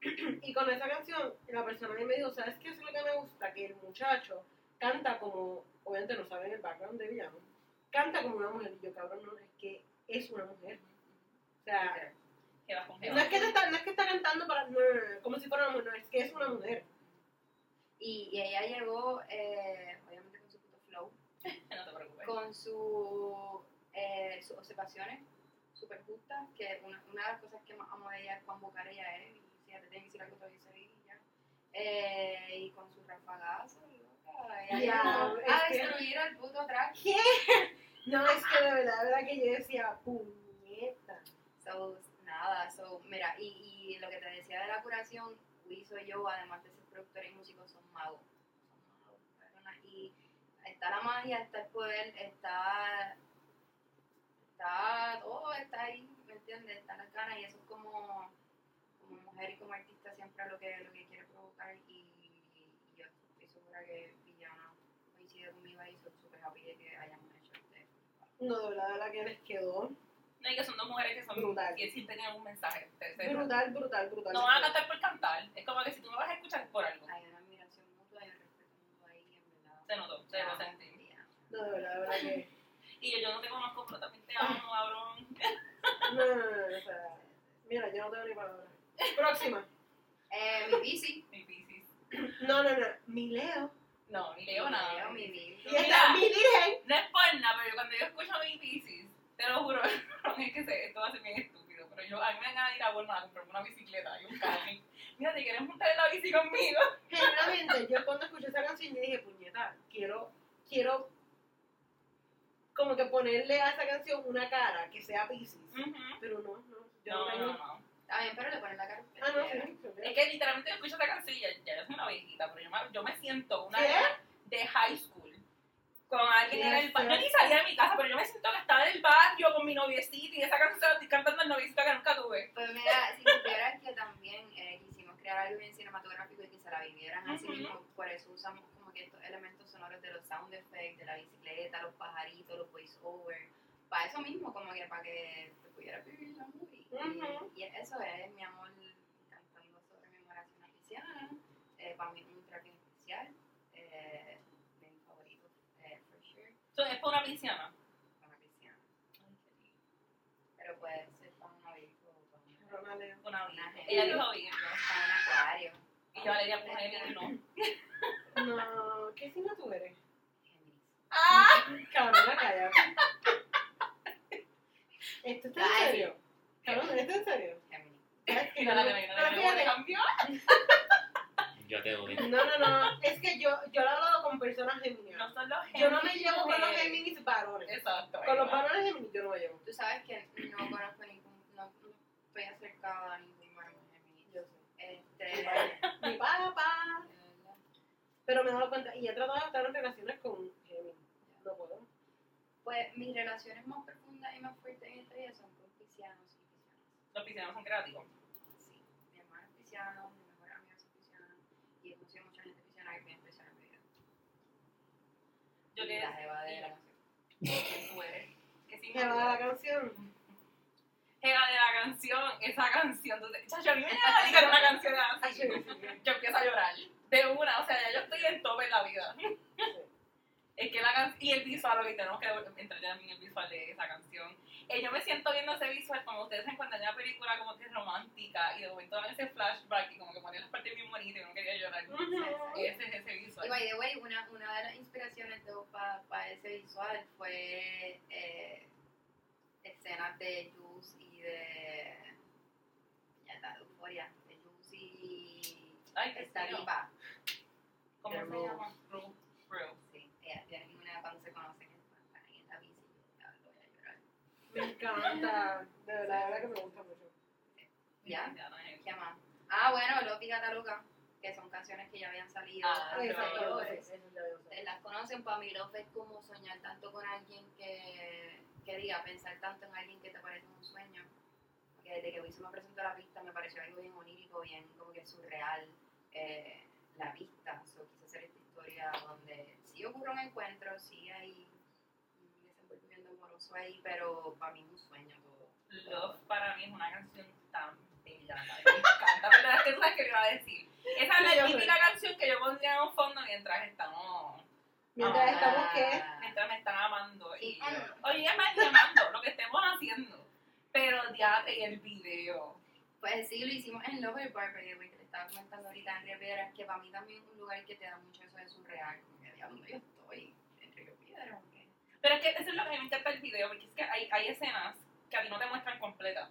Y con esa canción, la persona me dijo, ¿sabes qué es lo que me gusta? Que el muchacho canta como, obviamente no saben el background de Villano, canta como una mujer. Y yo, cabrón, no, es que es una mujer. O sea, Que vas con no es que, te está, no es que está cantando para, no, no, no, como si fuera una mujer, no, es que es una mujer. Y, y ella llegó, eh, obviamente con su puto flow, No te preocupes. con su, eh, sus observaciones súper justas, que una, una de las cosas que más amo de ella es cuán vocal ella es, y si ella te tiene que decir algo, te lo dice ahí y ya. Eh, y con sus rafagazos, loca, ella Ya, llegó es a que- destruir el puto track. No, es que de verdad, de verdad que yo decía, puñeta. So, nada, so, mira, y, y lo que te decía de la curación, y yo, además de ser productores y músicos, son magos. Son magos, cabronas. Y está la magia, está el poder, está, está todo, está ahí, ¿me entiendes? Está las ganas y eso es como, como mujer y como artista siempre lo que, lo que quiere provocar y, y yo estoy segura que Villana coincide conmigo ahí, soy súper happy de que hayamos hecho este. No, de verdad, de verdad que les quedó No, y que son dos mujeres que son Brutal. que sí tenían un mensaje. Brutal, brutal, brutal. No van a cantar por cantar. Es como que si tú me vas a escuchar es por algo admiración mutua y un respeto mutuo ahí, Se notó, se lo sentí. No, de verdad, de verdad que. Y yo, yo no te conozco, pero también te amo, cabrón. No, no, no, o sea. Mira, yo no tengo ni palabras. Próxima. Eh, mi bici. Mi Piscis. No, no, no. Mi Leo. No, ni leo nada. Leo, mi bici. Y está mi virgen. No es por nada, pero cuando yo escucho a mi Piscis, te lo juro, es que sé, esto va a ser bien estúpido, pero yo, a mí me ganas de ir a Walmart a comprarme una bicicleta y un carro. Mira, ¿te quieres montar en la bici conmigo? Genuinamente, yo cuando escuché esa canción, yo dije, puñeta, quiero, quiero como que ponerle a esa canción una cara que sea Pisces. Ujú. Pero no, no. Yo No, no, no. Está bien, pero le ponen la cara. Ah, no, sí. Es que literalmente yo escucho esta canción y ya, ya yo soy una viejita, pero yo me, yo me siento una ¿Qué? nena de high school. Con alguien en el barrio. Yo ni salía de mi casa, pero yo me siento que estaba en el barrio con mi noviecito y esa canción se la estoy cantando al noviecito que nunca tuve. Pues mira, si supieras que también eh, crear algo bien cinematográfico y que se la vivieran así Ujú. mismo, por eso usamos como que estos elementos sonoros de los sound effects, de la bicicleta, los pajaritos, los voice over, para eso mismo, como que para que te pudieras vivir la movie. Y- Ujú. y, eso es mi amor cantando sobre mi oración cristiana, eh, para mí un track especial, eh, de mis favoritos, eh, for sure, So, es por una pisciana. para cristiana. Pero puede ser para un abrigo o para un- Pero no leo. Una Una virgen. Ella dijo bien. para un acuario. Y yo Valeria pues él no. No, ¿qué signo tú eres? Géminis. ¡Ah! Cabrón, calla. ¿Esto está en serio? Cabrón, ¿esto en serio? No no. Yo te odio. No, no, no. Es que yo, yo lo he hablado con personas No geminianas. son los Yo no me llevo con los. Géminis varones. Exacto. Con los varones Géminis yo no me llevo. Tú sabes que no conozco ningún, no, no estoy acercada a ningún varón Géminis. Yo sé. Este, Mi papá. de Pero me he dado cuenta. Y he tratado de estar en relaciones con Géminis. No puedo. Pues mis relaciones más profundas y más fuertes en esta vida son con piscianos y piscianas. Los piscianos son creativos. Sí, mi hermano es pisciano, mi mejor amiga es pisciana y he conocido mucha gente pisciana que bien especial en mi vida. Yo Y que la jeva de la canción. ¿Quién tú eres? ¿Qué signo Me tú va la canción. Era de la canción, esa canción. Entonces, a mí me da dedicar una canción así. sí, sí, sí. Yo empiezo a llorar. De una, o sea, ya yo estoy en top en la vida. Es que la canción, y el visual, que tenemos que entrar también en el visual de esa canción. Eh, yo me siento viendo ese visual como ustedes se encuentran en una película como que es romántica y de momento dan ese flashback y como que ponen las partes bien bonitas y uno quería llorar. Ujú. Ese es ese Y visual. by the way, una, una de las inspiraciones para ese visual fue eh, escenas de Juice y de. Ya está, de Euphoria. De Juice y. Ay, qué esta diva. ¿Cómo se llama? Sí, ella tiene una cuando se conocen. Están ahí en la bici. Ya voy a llorar. Me encanta. De verdad, de verdad que me gusta mucho. ¿Ya? ¿Qué más? Ah, bueno, Lopi Gata Loca, que son canciones que ya habían salido Ah, anteriores. las conocen, para mí Love es como soñar tanto con alguien que, que diga, pensar tanto en alguien que te parece un sueño. Porque desde que Wiso me presentó la pista me pareció algo bien onírico, bien como que surreal eh, la pista. So, quise hacer esta historia donde sí ocurre un encuentro, sí hay un desenvolvimiento amoroso ahí, pero para mí es un sueño todo. Love para mí es una canción tan bella. Me encanta. Pero que tú sabes que le iba a decir. Esa es la típica canción que yo pondría en un fondo mientras estamos. Mientras Ah. estamos, ¿qué? Mientras me están amando. Y, Y- oye, es más, ni amando, lo que estemos haciendo. Pero ya y el video. Pues sí, lo hicimos en Lover Bar, pero que le estaba comentando ahorita en Río Piedras, que para mí también es un lugar que te da mucho eso de surreal, como que diablo, yo estoy en Río Piedras. Pero es que eso es lo que a mí me encanta el video, porque es que hay, hay escenas que a ti no te muestran completa.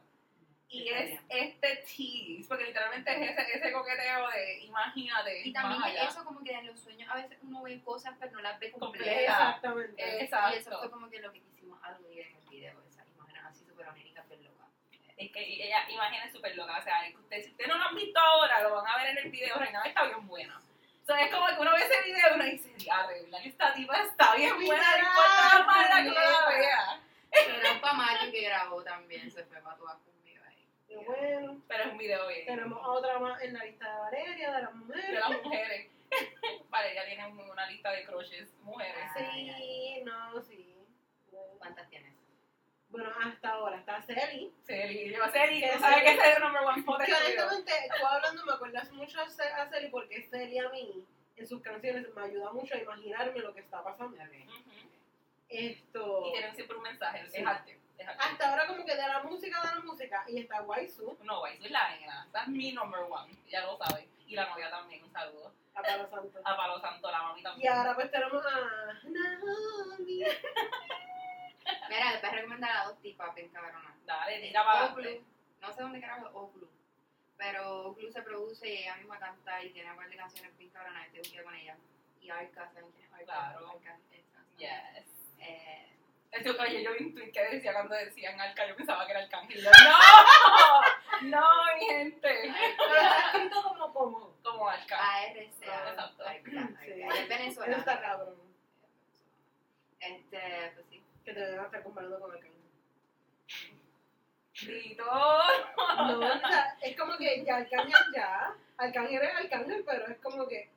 Y es este tease, porque literalmente es ese, ese coqueteo de imagínate. Y también más allá. eso como que en los sueños a veces uno ve cosas pero no las ve completas. Completa. Exactamente. Exacto. Y eso fue como que lo que quisimos aludir en el video, esas imágenes así súper oníricas, bien locas. Es que ella, imagen súper loca, o sea, es que usted, si ustedes no lo han visto ahora, lo van a ver en el video, Reina está bien buena. O sea, es como que uno ve ese video y uno dice, diablo, ¿verdad que esta tipa está bien buena? No importa la manera que uno la vea. Pero para Maggie que grabó también, se fue para ahí. Y Pero es un video bien. tenemos otra más en la lista de Valeria, de las mujeres. De las mujeres. vale, ya tiene un- una lista de crushes, mujeres. Sí, no, sí. ¿Cuántas tienes? Bueno, hasta ahora está Celi. Celi, yo Celi, sabes Celi- que es el number one Que video. honestamente, tú hablando me acuerdas mucho a Ce- a Celi porque Celi a mí, en sus canciones, me ayuda mucho a imaginarme lo que está pasando. Ujú. Esto. Y tienen siempre un mensaje, Sí. es arte. Es. Hasta ahora como que de la música, de la música. Y está Waisu, No, guay, soy la nena. Esa es mi number one, ya lo sabes. Y la novia también, un saludo. a Palo Santo. A Palo Santo, la mami Y también. ahora pues tenemos a Naomi. Mira, les voy a recomendar a dos tipas bien cabronas. Dale, tira para no sé dónde carajo es Oclu, pero Oclu se produce y ella misma canta y tiene un par de canciones bien cabronas, estoy un día con ella. Y Arca, ¿saben quién es Arca? Claro. Arca, Yes. Eh, oye, yo vi un tweet que decía cuando decían Arca, yo pensaba que era Arcángel. Yo, ¡No! ¡No, mi gente! Pero está escrito como como. Como Arca. ARCA, Exacto. Sí. Es está cabrón. Este, pues sí. Que te deben estar comparando con Arcángel. Grito. No, o sea, es como que ya Arcángel ya. Arcángel es Arcángel, pero es como que.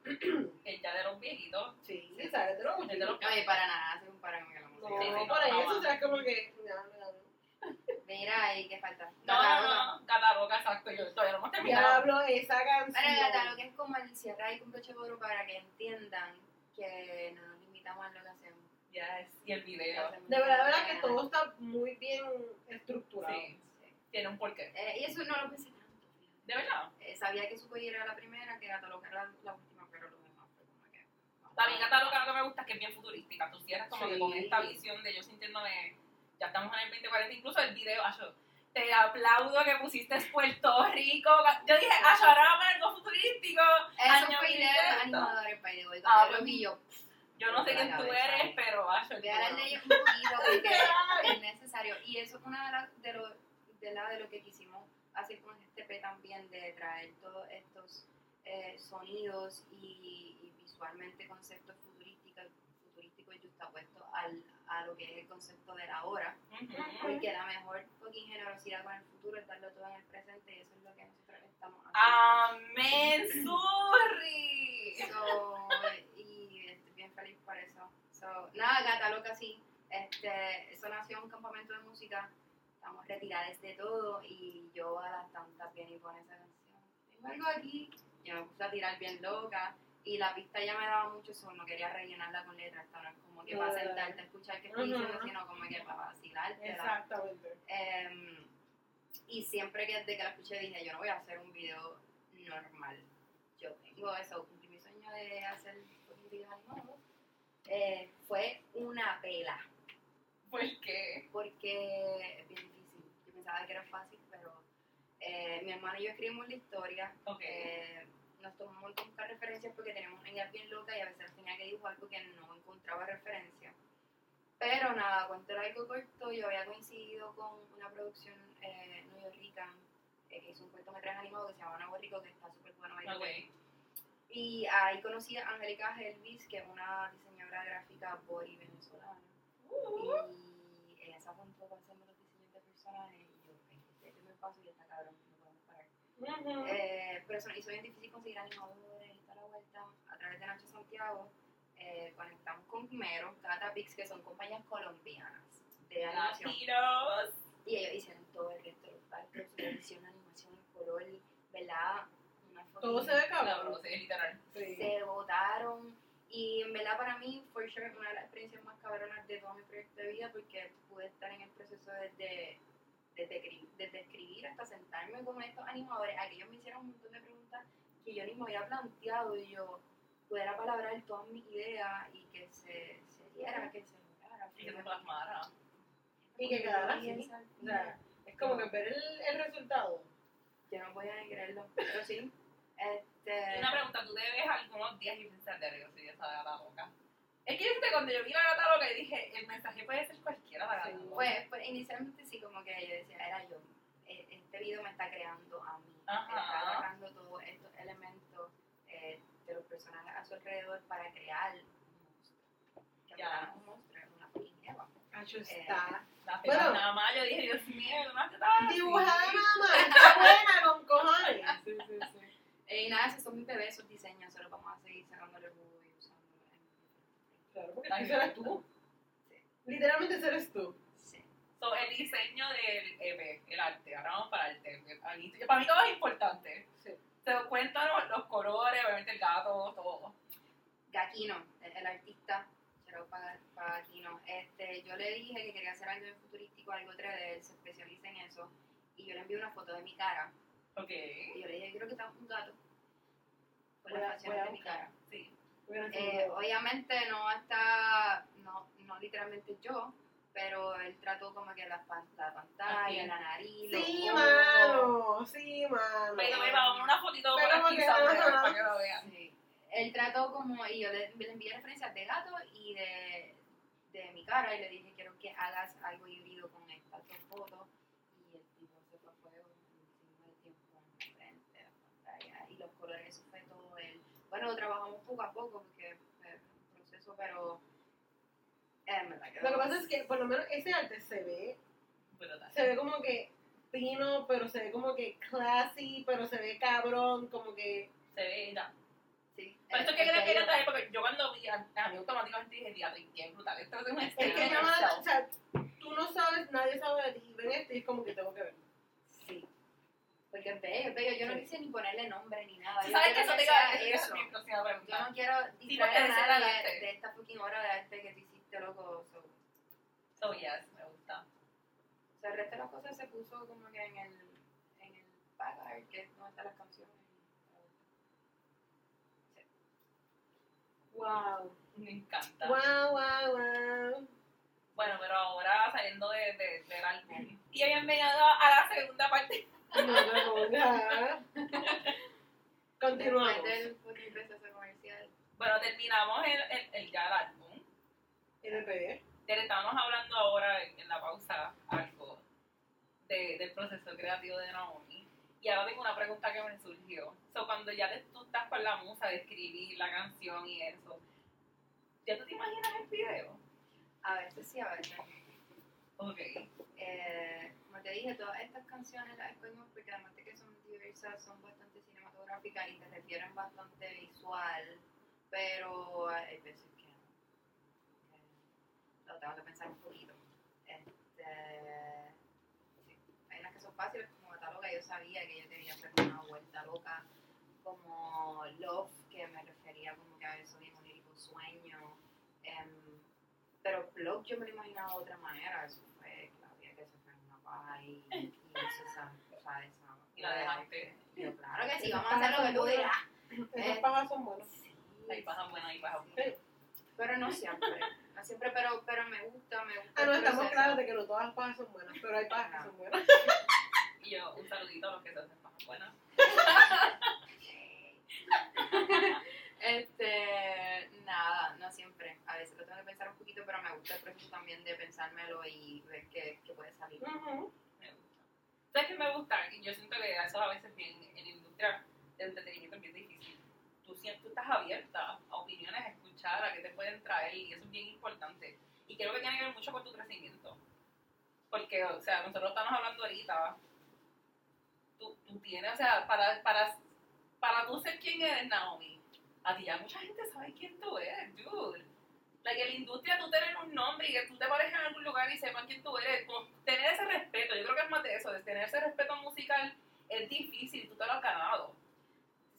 Ya de los viejitos. Sí, ¿sabes? De los los Oye, para nada, se comparan con No. Sí, sí, no, por eso, no. o sea, es como que. Mira, ¿y qué falta? No, no, no, Cataloga, exacto. Yo todavía no hemos terminado. Diablo, esa canción. Para Gata, lo que es como el cierre ahí con broche de oro para que entiendan que no nos limitamos a lo que hacemos. Yes. Y el video. De verdad, de verdad que todo está muy bien estructurado. Sí, tiene un porqué. Eh, y eso no lo pensé tanto. ¿De verdad? Eh, sabía que Suco era la primera, que Gata Loca era la, la última, pero lo demás fue como que. También Cataloga lo que me gusta es que es bien futurística. Tú cierras como que con Sí. esta visión de yo sintiéndome. Ya estamos en el 2040, incluso el video, Acho, te aplaudo que pusiste Puerto Rico. Yo dije, Acho, ahora vamos a algo futurístico. De los 1800. animadores, by the way. Ah, pues, yo, Yo no sé quién tú eres, pero Acho, voy a ellos un poquito porque es necesario. Y eso es una de las de lo, de, la, de lo que quisimos hacer con este P también, de traer todos estos eh, sonidos y, y visualmente conceptos futurísticos, futurísticos justapuestos al, a lo que es el concepto de la hora. Ujú. Porque la mejor fucking generosidad con el futuro es darlo todo en el presente y eso es lo que nosotros estamos haciendo. Amén, Surri. So, y estoy bien feliz por eso. So, nada, Gata Loca sí. Este, eso nació en un campamento de música estamos retiradas de todo y yo a las tantas viene y pone esa canción. Tengo algo aquí, yo me puse a tirar bien loca y la pista ya me daba mucho eso, no quería rellenarla con letras, no es como que para sentarte a escuchar qué estoy diciendo, sino como que para vacilarte. Exactamente. Em, y siempre que desde que la escuché dije, yo no voy a hacer un video normal. Yo tengo eso, cumplí mi sueño de hacer un video animado. Eh, fue una pela, ¿Por qué? porque es bien difícil. Yo pensaba que era fácil, eh, mi hermano y yo escribimos la historia. Ok. Eh, nos tomamos buscar referencias porque teníamos una bien loca y a veces tenía que dibujar porque no encontraba referencia. Pero nada, cuento algo corto, yo había coincidido con una producción eh, neoyorquina eh, que hizo un cortometraje animado que se llama Nuevo Rico, que está súper bueno. by the Ok. way. Y ahí conocí a Angélica Helvis, que es una diseñadora gráfica body venezolana. Y ella se apuntó para hacerme los diseños de personajes y yo, es el primer paso y está cabrón, no podemos parar. Ujú. Eh, pero eso hizo bien difícil conseguir animadores y toda la vuelta. A través de Nacho Santiago eh, conectamos con Mero, Cata Pix, que son compañías colombianas de animación. Latinos. Y ellos hicieron todo el resto de los parques, supervisión, animación, color, ¿verdad? Una foto. Todo se ve cabrón. no, sí, literal. Sí. Se votaron. Y en verdad para mí fue sure una de las experiencias más cabronas de todo mi proyecto de vida porque pude estar en el proceso desde, desde, desde escribir hasta sentarme con estos animadores a que ellos me hicieron un montón de preguntas que yo ni me había planteado y yo pudiera palabrar todas mis ideas y que se, se diera, que se lograra. Y que se plasmara. Y que quedara así. Y O sea, es como que ver el, el resultado. yo no voy a creerlo, pero sí. Este, Una pregunta, tú te ves algunos días y piensas de yo soy esa gata loca. Es que viste, cuando yo vi la gata loca y dije, el mensaje puede ser cualquiera de la gata Sí. loca. Pues, pues inicialmente sí, como que yo decía, era yo. E- Este video me está creando a mí. Ajá. Está agarrando todos estos elementos eh, de los personajes a su alrededor para crear un monstruo. Que un monstruo, es una. Hacho Eh, Bueno. nada más, yo dije, Dios mío, una teta así. Dibujada nada más. Está buena con cojones. Sí, sí, sí. Eh, y nada, esos son mis bebés, esos diseños, se los vamos a seguir sacándole jugo Claro, porque ese eres tú. Sí. Literalmente eres tú. Sí. So, el diseño del EP, el arte, ahora vamos para el arte. Para mí todo es importante. Sí. Te cuéntanos los colores, obviamente el gato, todo. Gaquino, el, el artista, para, para Gaquino. Este, yo le dije que quería hacer algo futurístico, algo 3D, él se especializa en eso. Y yo le envié una foto de mi cara. Ok. Y yo le dije, quiero que sea un gato. Con Voy las a- facciones voy a de mi cara. Sí. Eh, obviamente no está, no, no literalmente yo, pero él trató como que la, pan- la pantalla, la nariz, los Sí, ojos. mano. Sí, mano. Pero me vamos una fotito Pero por aquí para que lo vean. Sí. Él trató como, y yo le, le envié referencias de gato y de, de mi cara y le dije, quiero que hagas algo híbrido con estas dos fotos. Y el tipo se fue a fuego encima del tiempo en la frente, la pantalla y los colores, eso fue todo él. Bueno, lo trabajamos poco a poco porque fue un proceso, pero... eh, me la Lo que pasa es que, por lo menos, ese arte se ve, se ve como que fino, pero se ve como que classy, pero se ve cabrón, como que... Se ve ya. Sí, Por el- es que el creo que pelo- era traje, porque yo cuando vi a, a mí automáticamente dije, diablo, qué brutal. Esto es un Es que itself. o sea, tú no sabes, nadie sabe de ti, ven esto y es como que tengo que ver. Sí. Porque es bello, es bello. Yo no Sí. quise ni ponerle nombre ni nada. Yo sabes que eso te es eso. Yo no quiero distraer a era el nadie de esta fucking obra de arte que tú hiciste, loco. So, So, yes, me gusta. o sea, el resto de las cosas se puso como que en el, en el pagar, que es donde están las canciones. Wow. Me encanta. Wow, wow, wow. Bueno, pero ahora saliendo de, de- del álbum. Y bienvenido a la segunda parte. No me pongas. Continuamos. Después del fucking proceso comercial. Bueno, terminamos el, el, el ya el álbum. Le estábamos hablando ahora en, en la pausa algo de- del proceso creativo de Naomi. Y ahora tengo una pregunta que me surgió. So, cuando ya te- tú estás con la musa de escribir la canción y eso, ¿ya tú te imaginas el video? A veces sí, a veces. Ok. Eh, te dije, todas estas canciones las escogimos porque además de que son diversas, son bastante cinematográficas y te refieren bastante visual, pero hay veces que no. que lo tengo que pensar un poquito. Este, espacios, como Está Loca, yo sabía que yo tenía que hacer una vuelta loca, como Love, que me refería como que a eso mismo, lírico sueño. em, pero Blog yo me lo imaginaba de otra manera, eso que paja y, y. Y la dejaste. Yo, claro que sí, vamos a hacer lo que tú dirás. Esas pajas son buenas. Sí, Ahí pasan buenas y pasan Sí. pero no siempre, no siempre, pero, pero me gusta, me gusta. Ah, no, estamos claros de que no todas las pajas son buenas, pero hay pajas que son buenas. Y yo, un saludito a los que se hacen pajas buenas. Este, nada, no siempre. A veces lo tengo que pensar un poquito, pero me gusta el proceso también de pensármelo y ver qué, qué puede salir. Ujú. Me gusta. ¿Sabes qué me gusta? Yo siento que eso a veces bien, en la industria del entretenimiento es bien difícil. Tú, tú estás abierta a opiniones, a escuchar, a qué te pueden traer, y eso es bien importante. Y creo que tiene que ver mucho con tu crecimiento. Porque, o sea, nosotros estamos hablando ahorita, tú, tú tienes, o sea, para, para, para tú ser quien eres, Naomi, a ti ya mucha gente sabe quién tú eres, dude. Like, en la industria tú tener un nombre y que tú te parejas en algún lugar y sepan quién tú eres, como tener ese respeto, yo creo que es más de eso, de tener ese respeto musical es difícil, tú te lo has ganado.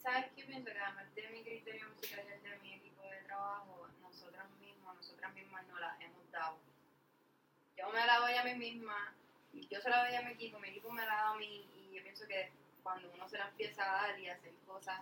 ¿Sabes qué pienso? Que además de mi criterio musical y el de mi equipo de trabajo, nosotras mismas, nosotras mismas no las hemos dado. Yo me la doy a mí misma, yo se la doy a mi equipo, mi equipo me la da a mí, y yo pienso que cuando uno se la empieza a dar y hacer cosas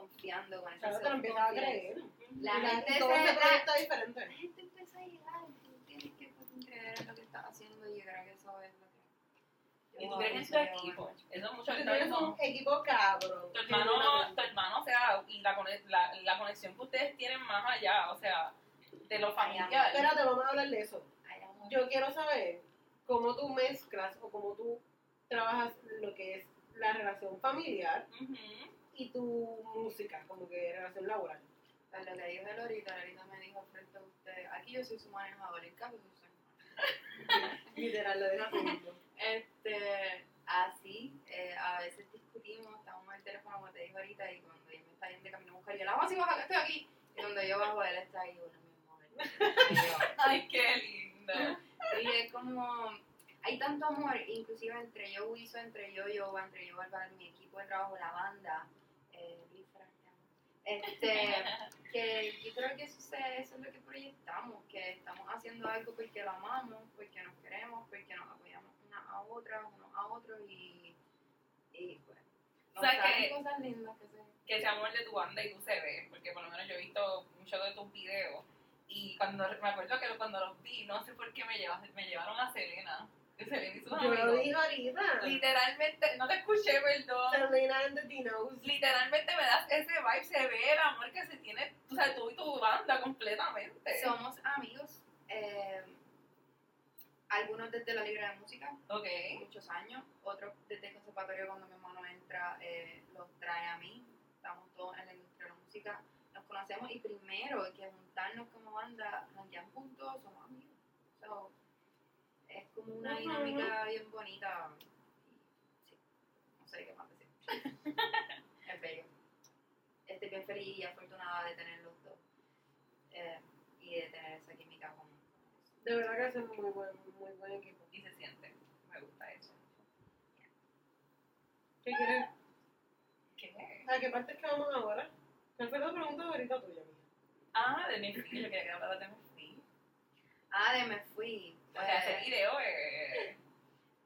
confiando con esa Claro, te lo empiezas a creer. La Y gente todo se ese da- proyecto es diferente. la gente empieza a llegar, tú tienes que fucking creer en lo que estás haciendo y yo creo que eso es lo que... Y tú crees en tu equipo. Eso es mucho también tienes son- un equipo cabrón. tu hermano, tu hermano, o sea, y la, la, la conexión que ustedes tienen más allá, o sea, de lo familiar. Espérate, vamos a hablar de eso. Yo quiero saber cómo tú mezclas o cómo tú trabajas lo que es la relación familiar Ujú. Y tu música, como que relación laboral. Pues lo que dijo él ahorita, ahorita me dijo frente a usted, aquí yo soy su manejador, en yo soy su. Literal, lo de mismo. Este, así, eh, a veces discutimos, estamos en el teléfono como te dijo ahorita y cuando él me está yendo de camino a buscar, yo la vamos y baja que estoy aquí. Y cuando yo bajo, él está ahí, bueno, mi amor. Ay, qué lindo. Y es como, hay tanto amor, inclusive entre yo, Wiso, entre yo, Yoba, entre yo, Álvaro, mi equipo de trabajo, la banda, eh, Luis Fran, te amo. Este, que yo creo que eso, se- eso es lo que proyectamos, que estamos haciendo algo porque lo amamos, porque nos queremos, porque nos apoyamos una a otra, unos a otros y, y pues, nos ¿Sabes salen qué? cosas lindas que se... que ese amor de tu banda y tú se ve, porque por lo menos yo he visto muchos de tus videos y cuando me acuerdo que cuando los vi, no sé por qué me, llevas, me llevaron a Selena, Yo lo dije ahorita. Literalmente, no te escuché, perdón. Selena and the Dinos. Literalmente me das ese vibe, se ve el amor que se tiene, o sea, tú y tu banda completamente. Somos amigos, eh, algunos desde la Libre de Música, Ok. muchos años, otros desde el conservatorio cuando mi hermano entra eh, los trae a mí, estamos todos en la industria de la música, nos conocemos y primero que juntarnos como banda, janguear juntos, somos amigos. So, es como una dinámica bien bonita. Sí, no sé qué más decir. es bello. Estoy bien feliz y afortunada de tener los dos eh, y de tener esa química con De verdad que hacen muy buen, muy buen equipo. Y se siente, me gusta eso. ¿Qué quieres? ¿Qué? ¿A qué parte es que vamos ahora? ¿Cuál fue la pregunta ahorita tuya, mía? Ah, de mi fui, yo quería que hablara de mi fui. Ah, de me fui. O sea, ese video es...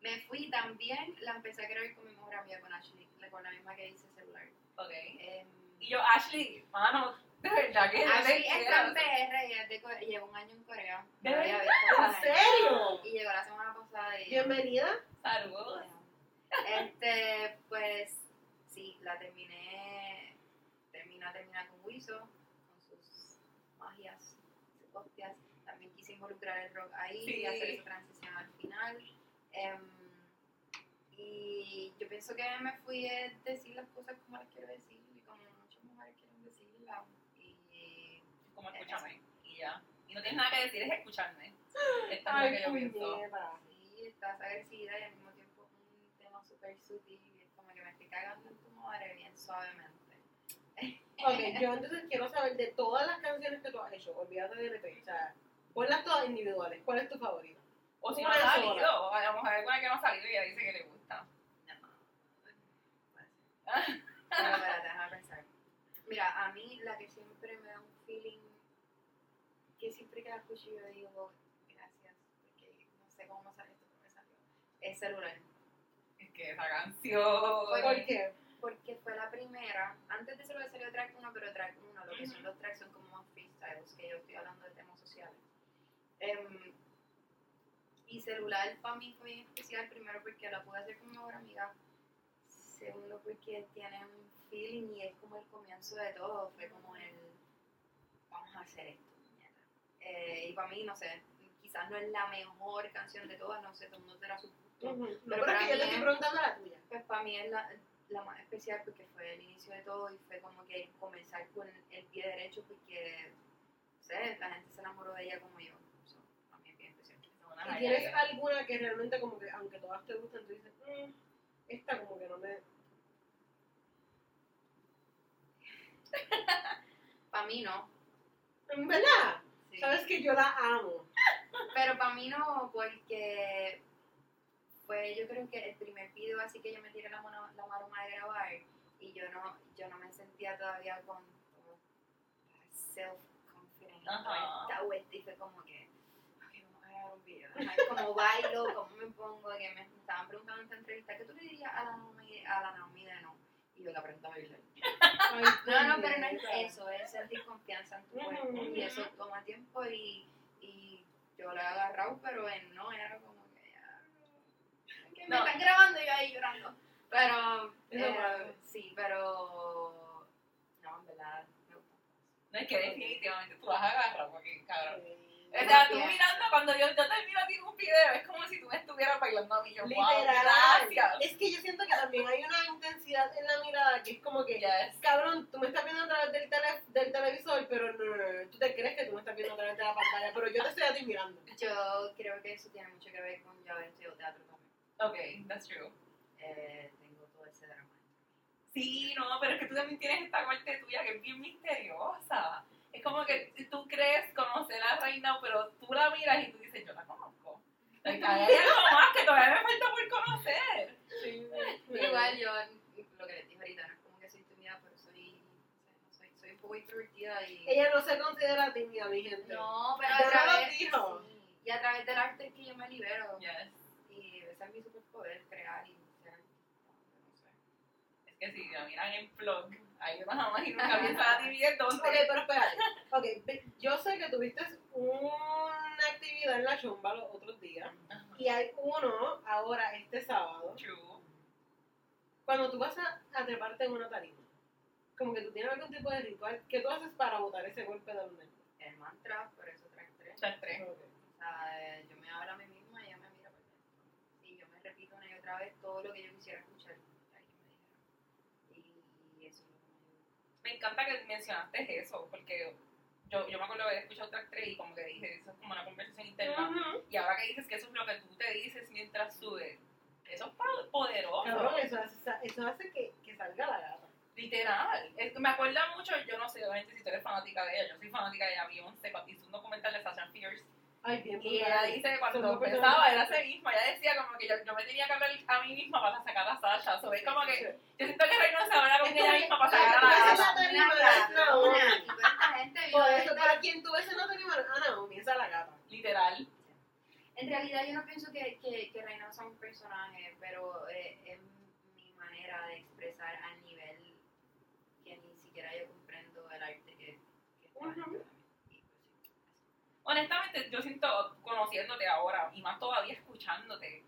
me fui también, la empecé a crear con mi mejor amiga, con Ashley, con la misma que hice celular. Ok. Em, Y yo, Ashley, mano, de verdad que Ashley está en. PR y es de Core- lleva un año en Corea. ¿De No había verdad? visto ¿En serio? Y llegó la semana pasada y... Bienvenida. Saludos. Este, pues, sí, la terminé, termina, termina con Wiso, con sus magias, sus hostias. Involucrar el rock ahí Sí. y hacer esa transición al final. Em, y yo pienso que me fui a decir las cosas como las quiero decir y como muchas mujeres quieren decirlas. Y Como escúchame. Y ya. Y no tienes nada que decir, es escucharme. Esto es lo Ay, que yo pienso. sí, está esa agresividad y al mismo tiempo un tema súper sutil y es como que me estoy cagando en tu madre bien suavemente. Ok, yo entonces quiero saber de todas las canciones que tú has hecho, olvídate de LP, o sea, Ponlas todas individuales. ¿Cuál es tu favorito? O si no ha salido. A lo mejor alguna que no ha salido y ella dice que le gusta. No. Pensar. Mira, a mí la que siempre me da un feeling que siempre que la escucho yo digo gracias, porque no sé cómo me sale esto, pero me salió. Es celular. Es que esa canción. ¿Por, ¿Por qué? Porque fue la primera. Antes de celular salió track 1, pero track 1, lo que son los tracks son como más freestyles, que yo estoy hablando de temas sociales. Em, y celular para mí fue bien especial, primero porque la pude hacer con mi mejor amiga, segundo porque tiene un feeling y es como el comienzo de todo, fue como el, vamos a hacer esto. Eh, y para mí, no sé, quizás no es la mejor canción de todas, no sé, todo el mundo tendrá su gusto. Pero para que yo mí te estoy es- preguntando la tuya. Pues para mí es la, la más especial porque fue el inicio de todo y fue como que comenzar con el pie derecho porque, no sé, la gente se enamoró de ella como yo. So, para mí es bien especial. Son unas ¿Y tienes alguna que realmente como que, aunque todas te gustan, tú dices, "Mm, esta como que no me... Para mí no. ¿En verdad? sí. Sabes que yo la amo. Pero para mí no porque fue yo creo que el primer video así que yo me tiré la mano, la maroma de grabar y yo no, yo no me sentía todavía con como self confident. Ajá. Esta fue como que Como bailo, cómo me pongo, que me estaban preguntando en esta entrevista, ¿qué tú le dirías a la Naomi, a la Naomi de no? Y yo la aprendí a bailar. No, no, pero no es eso, es sentir confianza en tu cuerpo. Y eso toma tiempo y, y yo lo he agarrado, pero él no, era como que ya. que me No. están grabando y yo ahí llorando. Pero, eh, sí, pero. No, en verdad, me gusta. No es que definitivamente tú vas a agarrar porque, cabrón. O sea, tú mirando, cuando yo, yo te miro a ti en un video, es como si tú me estuvieras bailando a mí. Yo, wow, Literal. gracias. Es que yo siento que también hay una intensidad en la mirada que es como que, Yes. cabrón, tú me estás viendo a través del, tele- del televisor, pero no, no, no, tú te crees que tú me estás viendo a través de la pantalla, pero yo te estoy a ti mirando. Yo creo que eso tiene mucho que ver con yo haber estudiado teatro también. Ok, that's true. Eh, tengo todo ese drama. Sí, no, pero es que tú también tienes esta parte tuya que es bien misteriosa. Es como que tú crees conocer a Reina, pero tú la miras y tú dices, yo la conozco. Hay algo más que todavía me falta por conocer. Sí, Igual yo, lo que les dije ahorita, no es como que soy tímida, pero soy, soy, soy un poco introvertida y... Ella no se considera tímida, mi gente. No, pero a no lo través, dijo. sí, y a través del arte es que yo me libero. Yes. Y ese es mi superpoder, crear y ser, no sé. Es que si la miran en vlog, ahí uno jamás y nunca piensa a ti bien Ok, dónde. pero espérate. Ok, yo sé que tuviste una actividad en la chumba los otros días. Y hay uno ahora, este sábado, True. cuando tú vas a, a treparte en una tarima. Como que tú tienes algún tipo de ritual. ¿Qué tú haces para botar ese golpe de nervios? El mantra, por eso trae tres. Son tres. Ok. O sea, eh, yo me hablo a mí misma y ella me mira por dentro. Y yo me repito una y otra vez todo lo que yo quisiera escuchar. ay, que me dijeron. Y eso es lo que me ayuda. Me encanta que mencionaste eso, porque yo, yo me acuerdo de haber escuchado track 3 y como que dije, eso es como una conversación interna. Ujú. Y ahora que dices que eso es lo que tú te dices mientras subes, eso es po- poderoso. Cabrón, eso hace, eso hace que, que salga la gata. Literal. Es me acuerda mucho, yo no sé obviamente si tú eres fanática de ella, yo soy fanática de ella, Beyoncé, hizo un documental de Sasha Fierce. Ay, bien Y ella dice cuando personas- era ella misma, ella decía como que yo, yo me tenía que hablar a mí misma para sacar a Sasha. So, es como que yo siento que Reina se habla con ella misma para sacar a la Una gente vio Por eso, para quien tú ves tarima, ah, Naomi, esa es la gata. Literal. En realidad yo no pienso que, que, que Reina sea un personaje, pero eh, es mi manera de expresar al nivel que ni siquiera yo comprendo el arte que, que está de mí. Y pues sí, Honestamente, yo siento, conociéndote ahora, y más todavía escuchándote,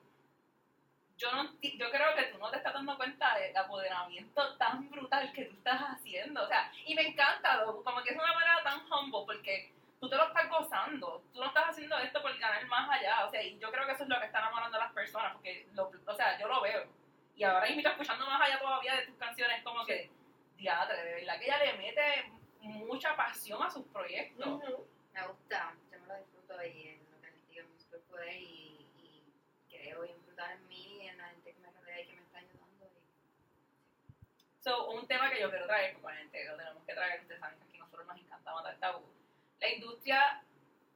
yo no yo creo que tú no te estás dando cuenta del apoderamiento tan brutal que tú estás haciendo. O sea, y me encanta, como que es una manera tan humble, porque tú te lo estás gozando. Tú no estás haciendo esto por ganar más allá. O sea, y yo creo que eso es lo que está enamorando a las personas, porque, lo, o sea, yo lo veo. Y ahora mismo escuchando más allá todavía de tus canciones, como que, diatre, de verdad que ella le mete mucha pasión a sus proyectos. Ujú. Me gusta, yo me lo disfruto y en lo que les digo, mi superpoder y, y creo en mí y en la gente que me rodea y que me está ayudando. Y, So, un tema que yo quiero traer, porque obviamente lo tenemos que traer, ustedes saben que aquí nosotros nos encanta matar tabú. La industria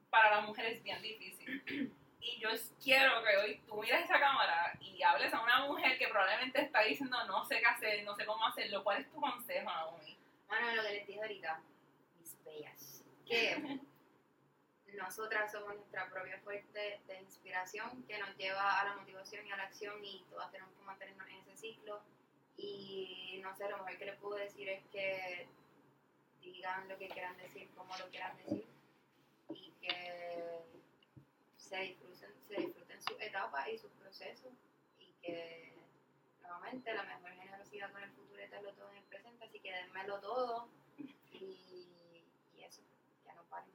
para las mujeres es bien difícil. Y yo quiero que hoy tú mires esa cámara y hables a una mujer que probablemente está diciendo no sé qué hacer, no sé cómo hacerlo. ¿Cuál es tu consejo, Naomi? bueno, lo que les dije ahorita, mis bellas, que nosotras somos nuestra propia fuente de inspiración que nos lleva a la motivación y a la acción y todas tenemos que mantenernos en ese ciclo. Y no sé, lo mejor que les puedo decir es que digan lo que quieran decir, como lo quieran decir y que se disfruten, se disfruten sus etapas y sus procesos y que nuevamente la mejor generosidad con el futuro es darlo todo en el presente, así que denmelo todo y eso, ya no paren,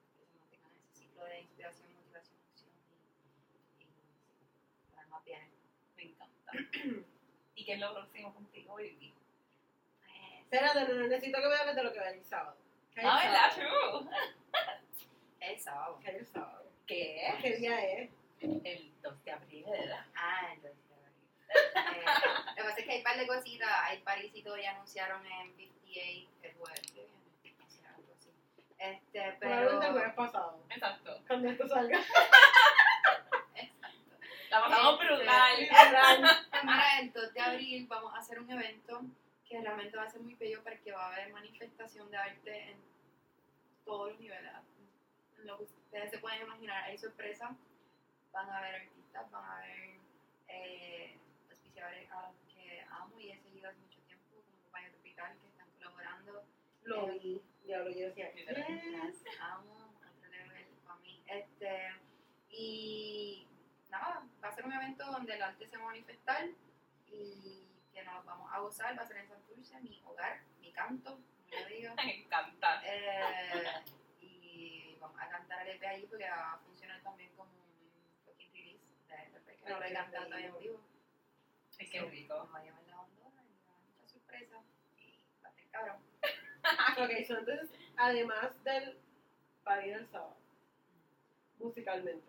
que se ciclo de inspiración, motivación, acción y, y lo demás viene. Me encanta. ¿Y qué es lo próximo contigo? Pues, Espérate, no necesito que me hables de lo que va a ir el sábado. ¿Qué hay el Ah, ¿verdad? True. el sábado. ¿Qué hay el sábado? ¿Qué? ¿Qué día es? El 2 de abril, ¿verdad? Ah, entonces ya va bien. Eh, Lo que pasa es que hay un par de cositas, hay parisitos ya anunciaron en 58 el jueves que viene, no sé, algo así. Este, Probablemente el pero... jueves pasado. Exacto. Cuando esto salga. Exacto. La pasamos Este, brutal. El 2 de abril vamos a hacer un evento que realmente va a ser muy bello porque va a haber manifestación de arte en todos los niveles. Lo que ustedes se pueden imaginar, hay sorpresas, van a haber artistas, van a haber eh, auspiciadores a los que amo y he seguido hace mucho tiempo, como Compañía Tropical, que están colaborando. Lo vi. Diablo, yo decía, yes. Amo, otro level para mí. Este, y nada, va a ser un evento donde el arte se va a manifestar y que nos vamos a gozar. Va a ser en Santurce, mi hogar, mi canto, como digo. Me encanta. Eh, y vamos a cantar el EP allí porque va a funcionar también como un fucking release de que lo rico. todavía en vivo. Ay, qué rico. Vamos a llevar la ondona y va a muchas sorpresas y va a ser cabrón. Ok, so entonces, además del para ir el sábado, musicalmente.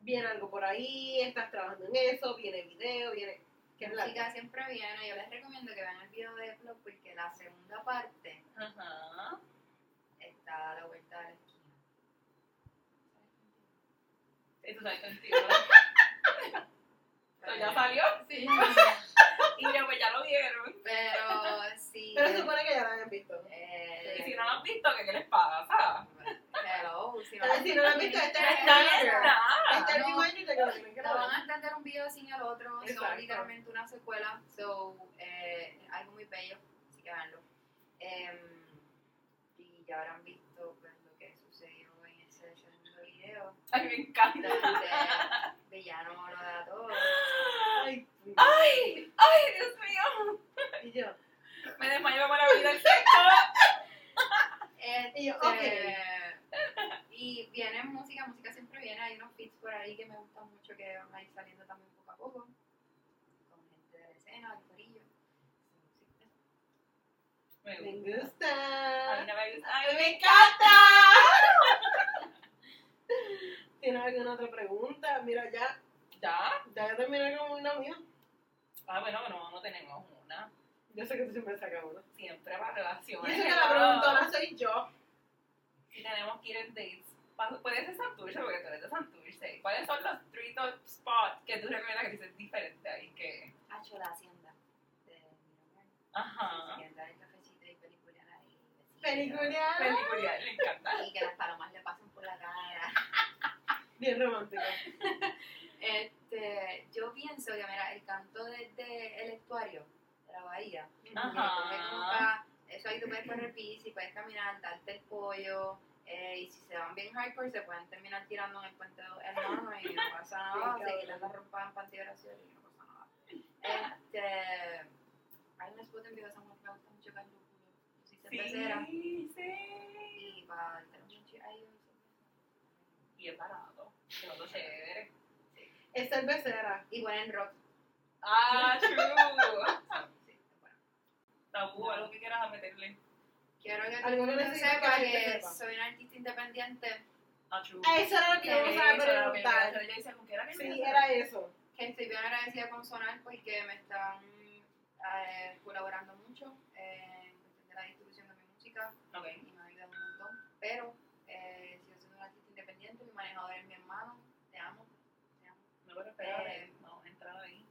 Viene algo por ahí, estás trabajando en eso, viene video, viene. ¿Qué es la música siempre viene. Yo les recomiendo que vean el video de Plop porque la segunda parte Ajá. está a la vuelta de la esquina. Eso sabes contigo. Eso ya salió. Sí. Y yo, pues ya lo vieron. Pero sí. Pero se supone que ya la habían visto. eh, Y si no lo han visto, ¿qué, qué les pasa? Hello, si no, Pero si no lo han visto, este No es están en reminder. nada. Este es el no. reminder de que lo tienen que Te van a entender un video sin el otro, son literalmente una secuela, so, eh, algo muy bello, así que veanlo. Em, y ya habrán visto pues, lo que sucedió en ese Ay, me encanta. Villano lo da todo. Ay, Ay, ay, Dios mío. y yo. Me desmayo con la vida del sexo. Y yo, Este, ok. Y viene música, música siempre viene, hay unos feats por ahí que me gustan mucho que van a ir saliendo también poco a poco, con gente de la escena, del corillo. Me Me gusta. A mí no me gusta. Ay, me encanta. ¿Tienes alguna otra pregunta? Mira, ya, ¿Ya? ya yo terminé con una mía. Ah, bueno, no, no tenemos una. Yo sé que tú siempre sacas una. Siempre para Y relaciones. eso que la preguntona soy yo. Si tenemos que ir en dates. pa- Puede ser Santurce porque tú eres de Santurce. ¿Cuáles son los three top spots que tú recomiendas que dices diferente ahí? Que... Hacho la hacienda de. Ajá. Quieren dar el cafecito y peliculear Película. Película, le encanta. Y que las palomas le pasen por la cara. Bien romántica. Este, yo pienso que, mira, el canto desde el estuario de la bahía, Ajá. eso ahí tú puedes correr bici, puedes caminar, darte el pollo, eh, y si se van bien hardcore se pueden terminar tirando en el puente hermanos y no pasa nada, Bien se quitan la ropa en panty de oración y no pasa nada. Este, hay un spot en Viva San Juan que me gusta mucho que es soy cervecera, Sí, sí. y para darte un chinche ahí Y es barato. Que no lo chévere. Es cervecera. y ponen rock. Ah, true. Sí, bueno. Tabú, algo que quieras meterle. Quiero que Algo el que que sepa gente que sepa. soy una artista independiente, Ah, true. Eso era lo que íbamos a que preguntar. Yo decía, ¿con qué era que Sí, era eso. que estoy bien agradecida con Sonar porque me están eh, colaborando mucho música Ok. y me ha ayudado un montón. Pero eh, sigo siendo una artista independiente, mi manejador es mi hermano, te amo, te amo. No puedo esperar. Eh, Vamos a entrar ahí.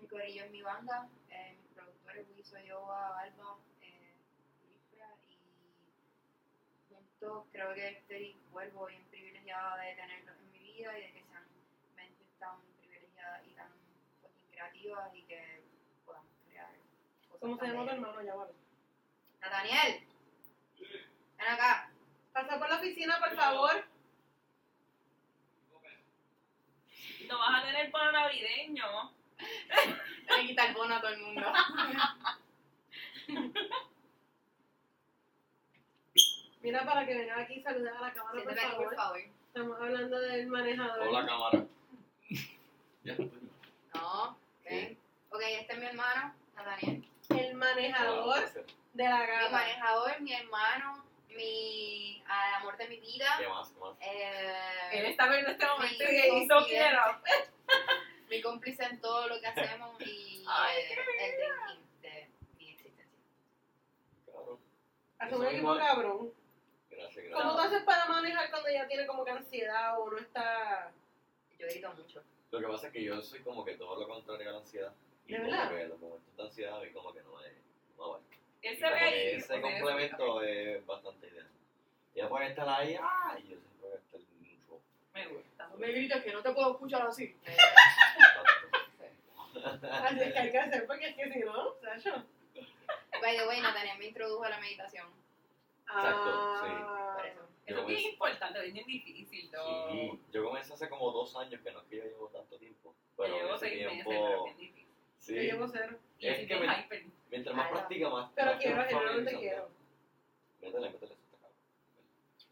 Mi corillo es mi banda, eh, mis productores Wiso, Yoba, Alba, eh, Wilfra y un adultos, creo que estoy, vuelvo bien privilegiada de tenerlos en mi vida y de que sean mentes tan privilegiadas y tan fucking creativas y que podamos crear cosas ¿Cómo se llama tu hermano? Ya vale. Nathaniel, ven acá. Pasa por la oficina, por favor. No vas a tener para navideño. Le quita el bono a todo el mundo. Mira para que venga aquí y saludar a la cámara, por por favor. favor. Estamos hablando del manejador. Hola cámara. Ya. No, ok. Ok, este es mi hermano, Nathaniel. El manejador de la Mi manejador, mi hermano, mi amor de mi vida. ¿Qué más? ¿Qué más? Eh, Él está viendo este momento y hizo up. mi cómplice en todo lo que hacemos y Ay, eh, el drinking de mi existencia. Claro. Hace un equipo cabrón. Gracias, ¿Cómo gracias. tú haces para manejar cuando ya tiene como que ansiedad o no está... Yo grito mucho. Lo que pasa es que yo soy como que todo lo contrario a la ansiedad. Y ¿De como verdad? que los momentos de ansiedad a mí como que no me, no me. Él Y se como ve que ahí. ese complemento es bastante ideal. Ella puede estar ahí, ¡ah! Y yo estar mucho. Me gusta. grites que no te puedo escuchar así. Así es que hay que hacer porque es que si no, Sacho. By the way, Nathaniel me introdujo a la meditación. Exacto, sí. Ah. Por eso. Eso es bien me- importante, es bien difícil. Yo, Sí, yo comencé hace como dos años, que no es que yo llevo tanto tiempo. yo llevo seis meses, tiempo, pero es bien difícil. Yo sí, llevo cero. Es que me- hyper. mientras más Ah, no. practica, más. Pero más te quiero, vas genuinamente familiarizando. quiero. Métele, métele.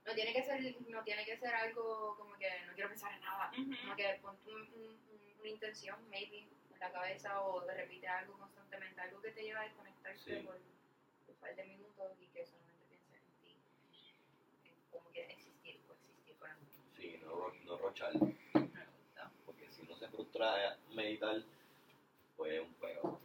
No tiene que ser, no tiene que ser algo como que no quiero pensar en nada. Ujú. Como que pon un- un- un- una intención, maybe, en la cabeza o te repite algo constantemente, algo que te lleva a desconectarte Sí. por un par de minutos y que solamente pienses en ti. Como que existir, coexistir con el mundo. Sí, no, no rochar. Me gusta. Porque si uno se frustra a meditar, un.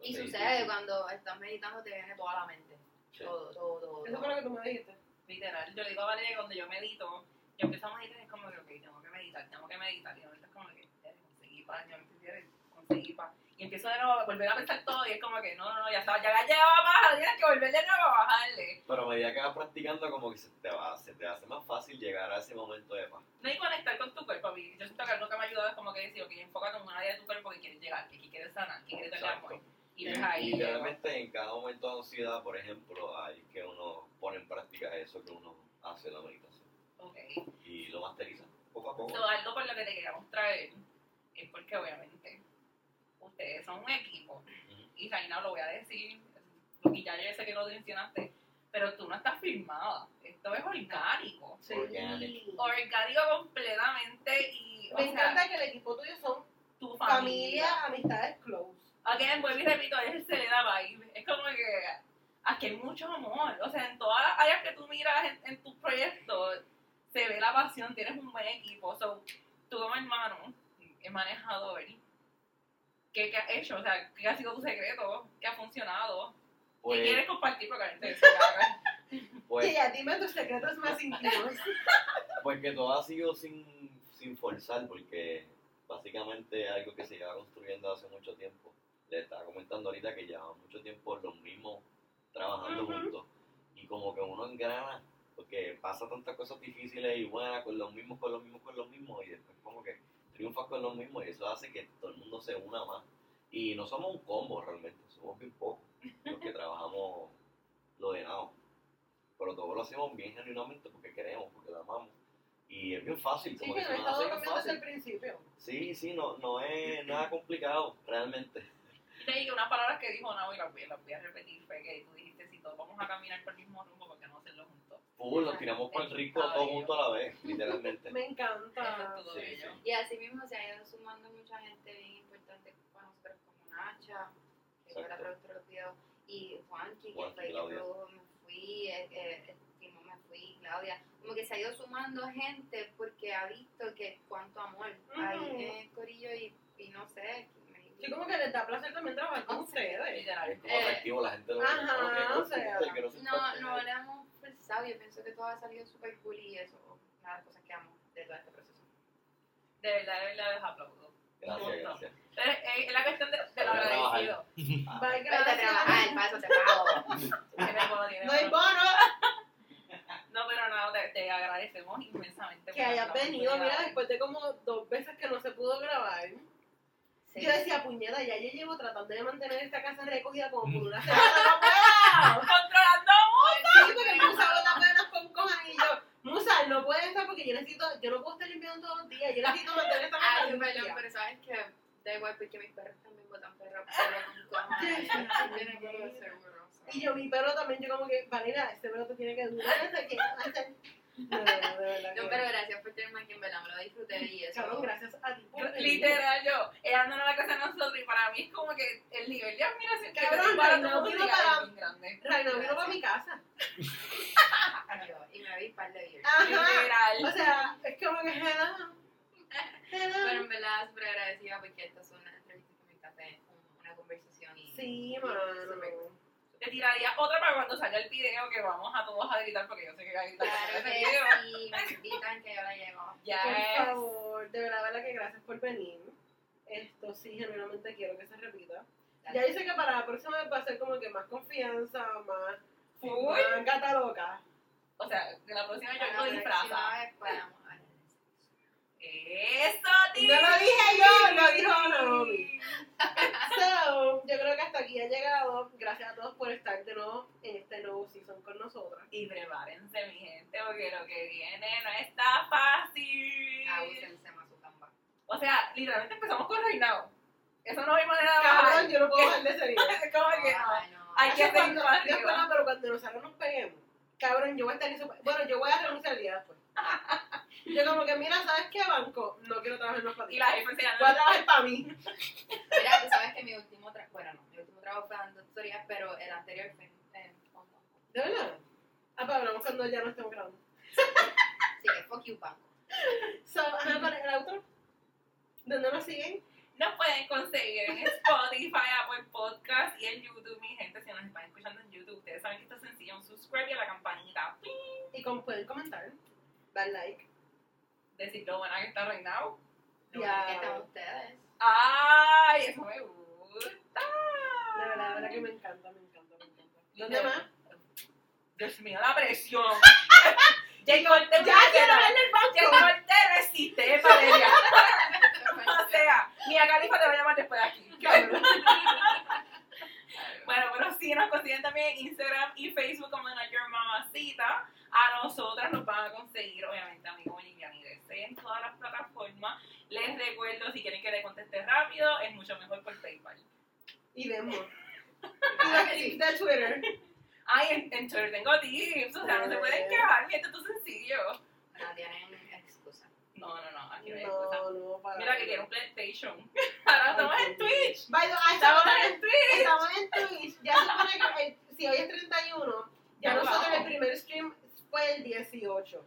Y sucede cuando estás meditando te viene toda la mente. Sí. Todo, todo, todo. Eso fue lo que tú me dijiste. Literal, yo le digo a Valeria que cuando yo medito, yo empiezo a meditar y es como que, ok, tengo que meditar, tengo que meditar. Y ahorita es como que, "Eh, conseguí paz, yo empiezo a conseguir paz. Y empiezo de nuevo a volver a pensar todo y es como que, no, no, no, ya está, ya llegaba más, tienes que volver de nuevo a bajarle. Pero a medida que vas practicando, como que se te, va, se te hace más fácil llegar a ese momento de paz. No hay conectar con tu cuerpo. a mí, Yo siento que algo que me ha ayudado es como que decir, ok, enfócate en un área de tu cuerpo que quieres llegar, que quieres sanar, que quieres Exacto. amor. Y Y, y literalmente en cada momento de ansiedad, por ejemplo, hay que uno pone en práctica eso que uno hace la meditación. Ok. Y lo masteriza poco a poco. So, algo por lo que te queríamos traer es porque obviamente ustedes son un equipo. Ujú. y Reina lo voy a decir y ya yo sé que lo mencionaste pero tú no estás filmada esto es orgánico. Sí. Orgánico. Completamente y o Me sea, encanta que el equipo tuyo son tu familia, familia. amistades close. again vuelvo y repito es el Selena vibe. Es como que aquí hay mucho amor. O sea en todas las áreas que tú miras en, en tus proyectos se ve la pasión tienes un buen equipo. So, tú como hermano manejador ¿qué, qué has hecho? o sea ¿qué ha sido tu secreto? ¿qué ha funcionado? ¿qué Pues, quieres compartir? porque a veces se caga. pues, Y ya, dime tus secretos más íntimos. pues que todo ha sido sin, sin forzar, porque básicamente es algo que se lleva construyendo hace mucho tiempo. Le estaba comentando ahorita que llevamos mucho tiempo los mismos trabajando juntos. Y como que uno engrana, porque pasa tantas cosas difíciles y buenas con los mismos, con los mismos, con los mismos, y después como que triunfas con los mismos y eso hace que todo el mundo se una más. Y no somos un combo realmente, somos bien pocos los que trabajamos lo de nada. Pero todo lo hacemos bien genuinamente porque queremos, porque lo amamos. Y es bien fácil, Sí, como que que no hace desde el principio. Sí, sí, no, no es nada complicado realmente. Te dije unas palabras que dijo Nao y las voy, a repetir. Fue que tú dijiste: si todos vamos a caminar por el mismo rumbo, ¿por qué no hacerlo juntos? Fútbol, nos tiramos por el rico todos juntos a la vez, literalmente. Me encanta. es todo Sí, ello. sí. Y así mismo se ha ido sumando mucha gente bien importante para nosotros como Nacha, que fue la productora de los videos, y Juanqui, que fue el que Me Fui, eh, eh, Timón Me Fui, Claudia. Como que se ha ido sumando gente porque ha visto que cuánto amor hay en el corillo y, y no sé. Sí, como que les da placer también trabajar con ustedes. Literal. Es como Eh, atractivo, la gente lo ajá, "Ok, cool, o sea, el que no No, no le hemos forzado, yo pienso que todo ha salido súper cool y eso es una de las cosas que amo de todo este proceso. De verdad, de verdad, les aplaudo. Gracias, gracias. Pero es, es la cuestión de, de lo agradecido. Bye, Vete a trabajar, gracias. para eso te pago. Tiene bono, tiene No hay bono. bono. No, pero tenido, mira, después de como dos veces que no se pudo grabar. Sí. Yo decía, puñeta, ya yo llevo tratando de mantener esta casa recogida como por una semana, no puedo. Controlando. Sí, porque Musa bota penas con cojas y yo, Musa, no puede estar porque yo necesito, yo no puedo estar limpiando todos los días, yo necesito mantener esta casa Ay, perdón, pero sabes que da igual porque mis perros también botan perro, pero con no puedo ser grosa. Y yo, mi perro también, yo como que, Valeria, este perro te tiene que durar hasta que... hasta- No, no, no, de verdad No, que- pero gracias por tenerme aquí, en verdad, me lo disfruté y eso. Cabrón, gracias a ti. Literal, yo, ella anda a la casa de nosotros y para mí es como que el nivel de admiración que Cabrón, tengo para no, todo vino para- es grande. Reina vino para mi casa. Yo, y me vi par de. Ajá. Literal. O sea, es como que hello. Pero Hello. en verdad, súper agradecida porque estas son unas entrevistas que me encanta, un- una conversación y... Sí, mano. Te tiraría otra para cuando salga el video que vamos a todos a gritar porque yo sé que va a gritar Claro que sí, me invitan que yo la llevo. Yes. Por favor, de verdad, verdad que gracias por venir. Esto sí, genuinamente quiero que se repita. Ya dice que para la próxima vez va a ser como que más confianza, más, Full. más gata loca. O sea, que la próxima yo lo disfraza. Eso, No tío. lo dije yo, lo dijo Naomi. So, yo creo que hasta aquí ha llegado. Gracias a todos por estar de nuevo en este nuevo season con nosotras. Y prepárense, mi gente, porque lo que viene no está fácil. Abúsense más su camba. O sea, literalmente empezamos con reinado. Eso no hay manera de Cabrón, bajar. yo no puedo dejar de seguir. Es como que no. Ay, no. Hay que arriba. no, pero cuando nosotros nos peguemos, cabrón, yo voy a estar en eso. Bueno, yo voy a renunciar el día después. Yo como que, mira, ¿sabes qué, banco? No quiero trabajar más para ti. Y la jefa enseñando. Voy a trabajar para mí. Mira, tú sabes que mi último trabajo, bueno, no, mi último trabajo fue dando tutorías, pero el anterior fue en, Hong Kong. ¿De verdad? Ah, pues hablamos cuando ya no estemos grabando. Así que fuck you, banco. So, ajá, ¿cuál es el outro? ¿Dónde nos siguen? Nos pueden conseguir en Spotify, Apple Podcast y en YouTube, mi gente. Si nos están escuchando en YouTube, ustedes saben que esto es sencillo. Un subscribe y a la campanita. ¡Ping! Y como pueden comentar, dar like. Decir lo buena que está. Lo Ya. bueno que están ustedes. ¡Ay! Eso me gusta. De verdad, de verdad que me encanta, me encanta, me encanta. ¿Dónde De- más? Dios mío, la presión. Jay Cortez, Ya quiero verle el banco. Cortez resiste, Valeria. O sea, Mia Califa te va a llamar después de aquí. Bueno, pero sí nos consiguen también en Instagram y Facebook como Not Your Mamacita. A nosotras nos van a conseguir, obviamente, a mí como Liliana en todas las plataformas. Les recuerdo, si quieren que le conteste rápido, es mucho mejor por PayPal. Y vemos. Y de Twitter. Ay, en, en Twitter tengo tips, o sea, no se pueden quejar, mi esto es sencillo. No tienen excusa. No, no, no, aquí no hay excusa. No, no, para. Mira que quiero un PlayStation. Ahora estamos en Twitch. By the way, Estamos estamos en Twitch. Estamos en Twitch. Ya se supone que el- si hoy es 31, ya Ya nosotros vamos. el primer stream fue el 18.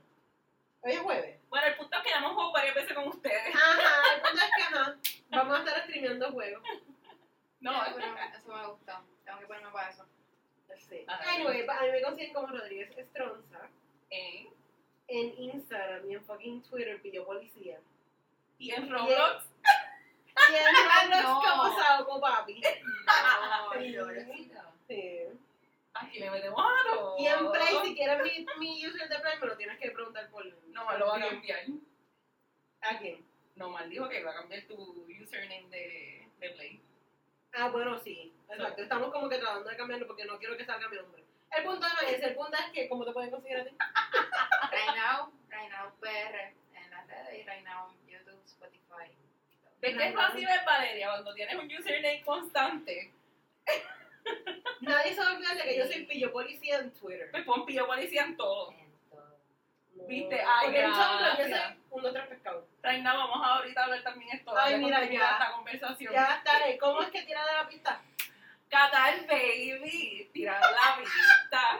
Hoy es jueves. Bueno, el punto es que ya hemos jugado varias veces con ustedes. Ajá, el punto es que ajá, vamos a estar streameando juegos. No, Eso, eso me gustó. Tengo que ponerme para eso. Sí. Anyway, a mí me consiguen como Rodríguez Estronza en, en Instagram y en fucking Twitter, pillo policía. y en Roblox. Y en Roblox No. como Papi. No, Sí. pobrecito. Sí. Aquí le metemos a. Y en Play, si quieres mi, mi user de Play, me lo tienes que preguntar por. No, mal lo va a cambiar. ¿A quién? No, mal dijo que iba a cambiar tu username de, de Play. Ah, bueno, sí. Exacto. Estamos como que tratando de cambiarlo porque no quiero que salga mi nombre. El punto no es el punto es que, ¿cómo te pueden conseguir a ti? Right now, right now PR en las redes y right now YouTube, Spotify. ¿De qué fácil es Valeria cuando tienes un username constante? Nadie se va a olvidar de que yo soy pillo policía en Twitter. Pues pon pillo policía en todo. En todo. No. Viste, ay, Porque en Tumblr yo gracias. soy un otro pescado. Reina, vamos a ahorita hablar también esto. Ay, mira, ya. a esta conversación. Ya está, ¿cómo es que tira de la pista? Qatar Baby, tirar la pista.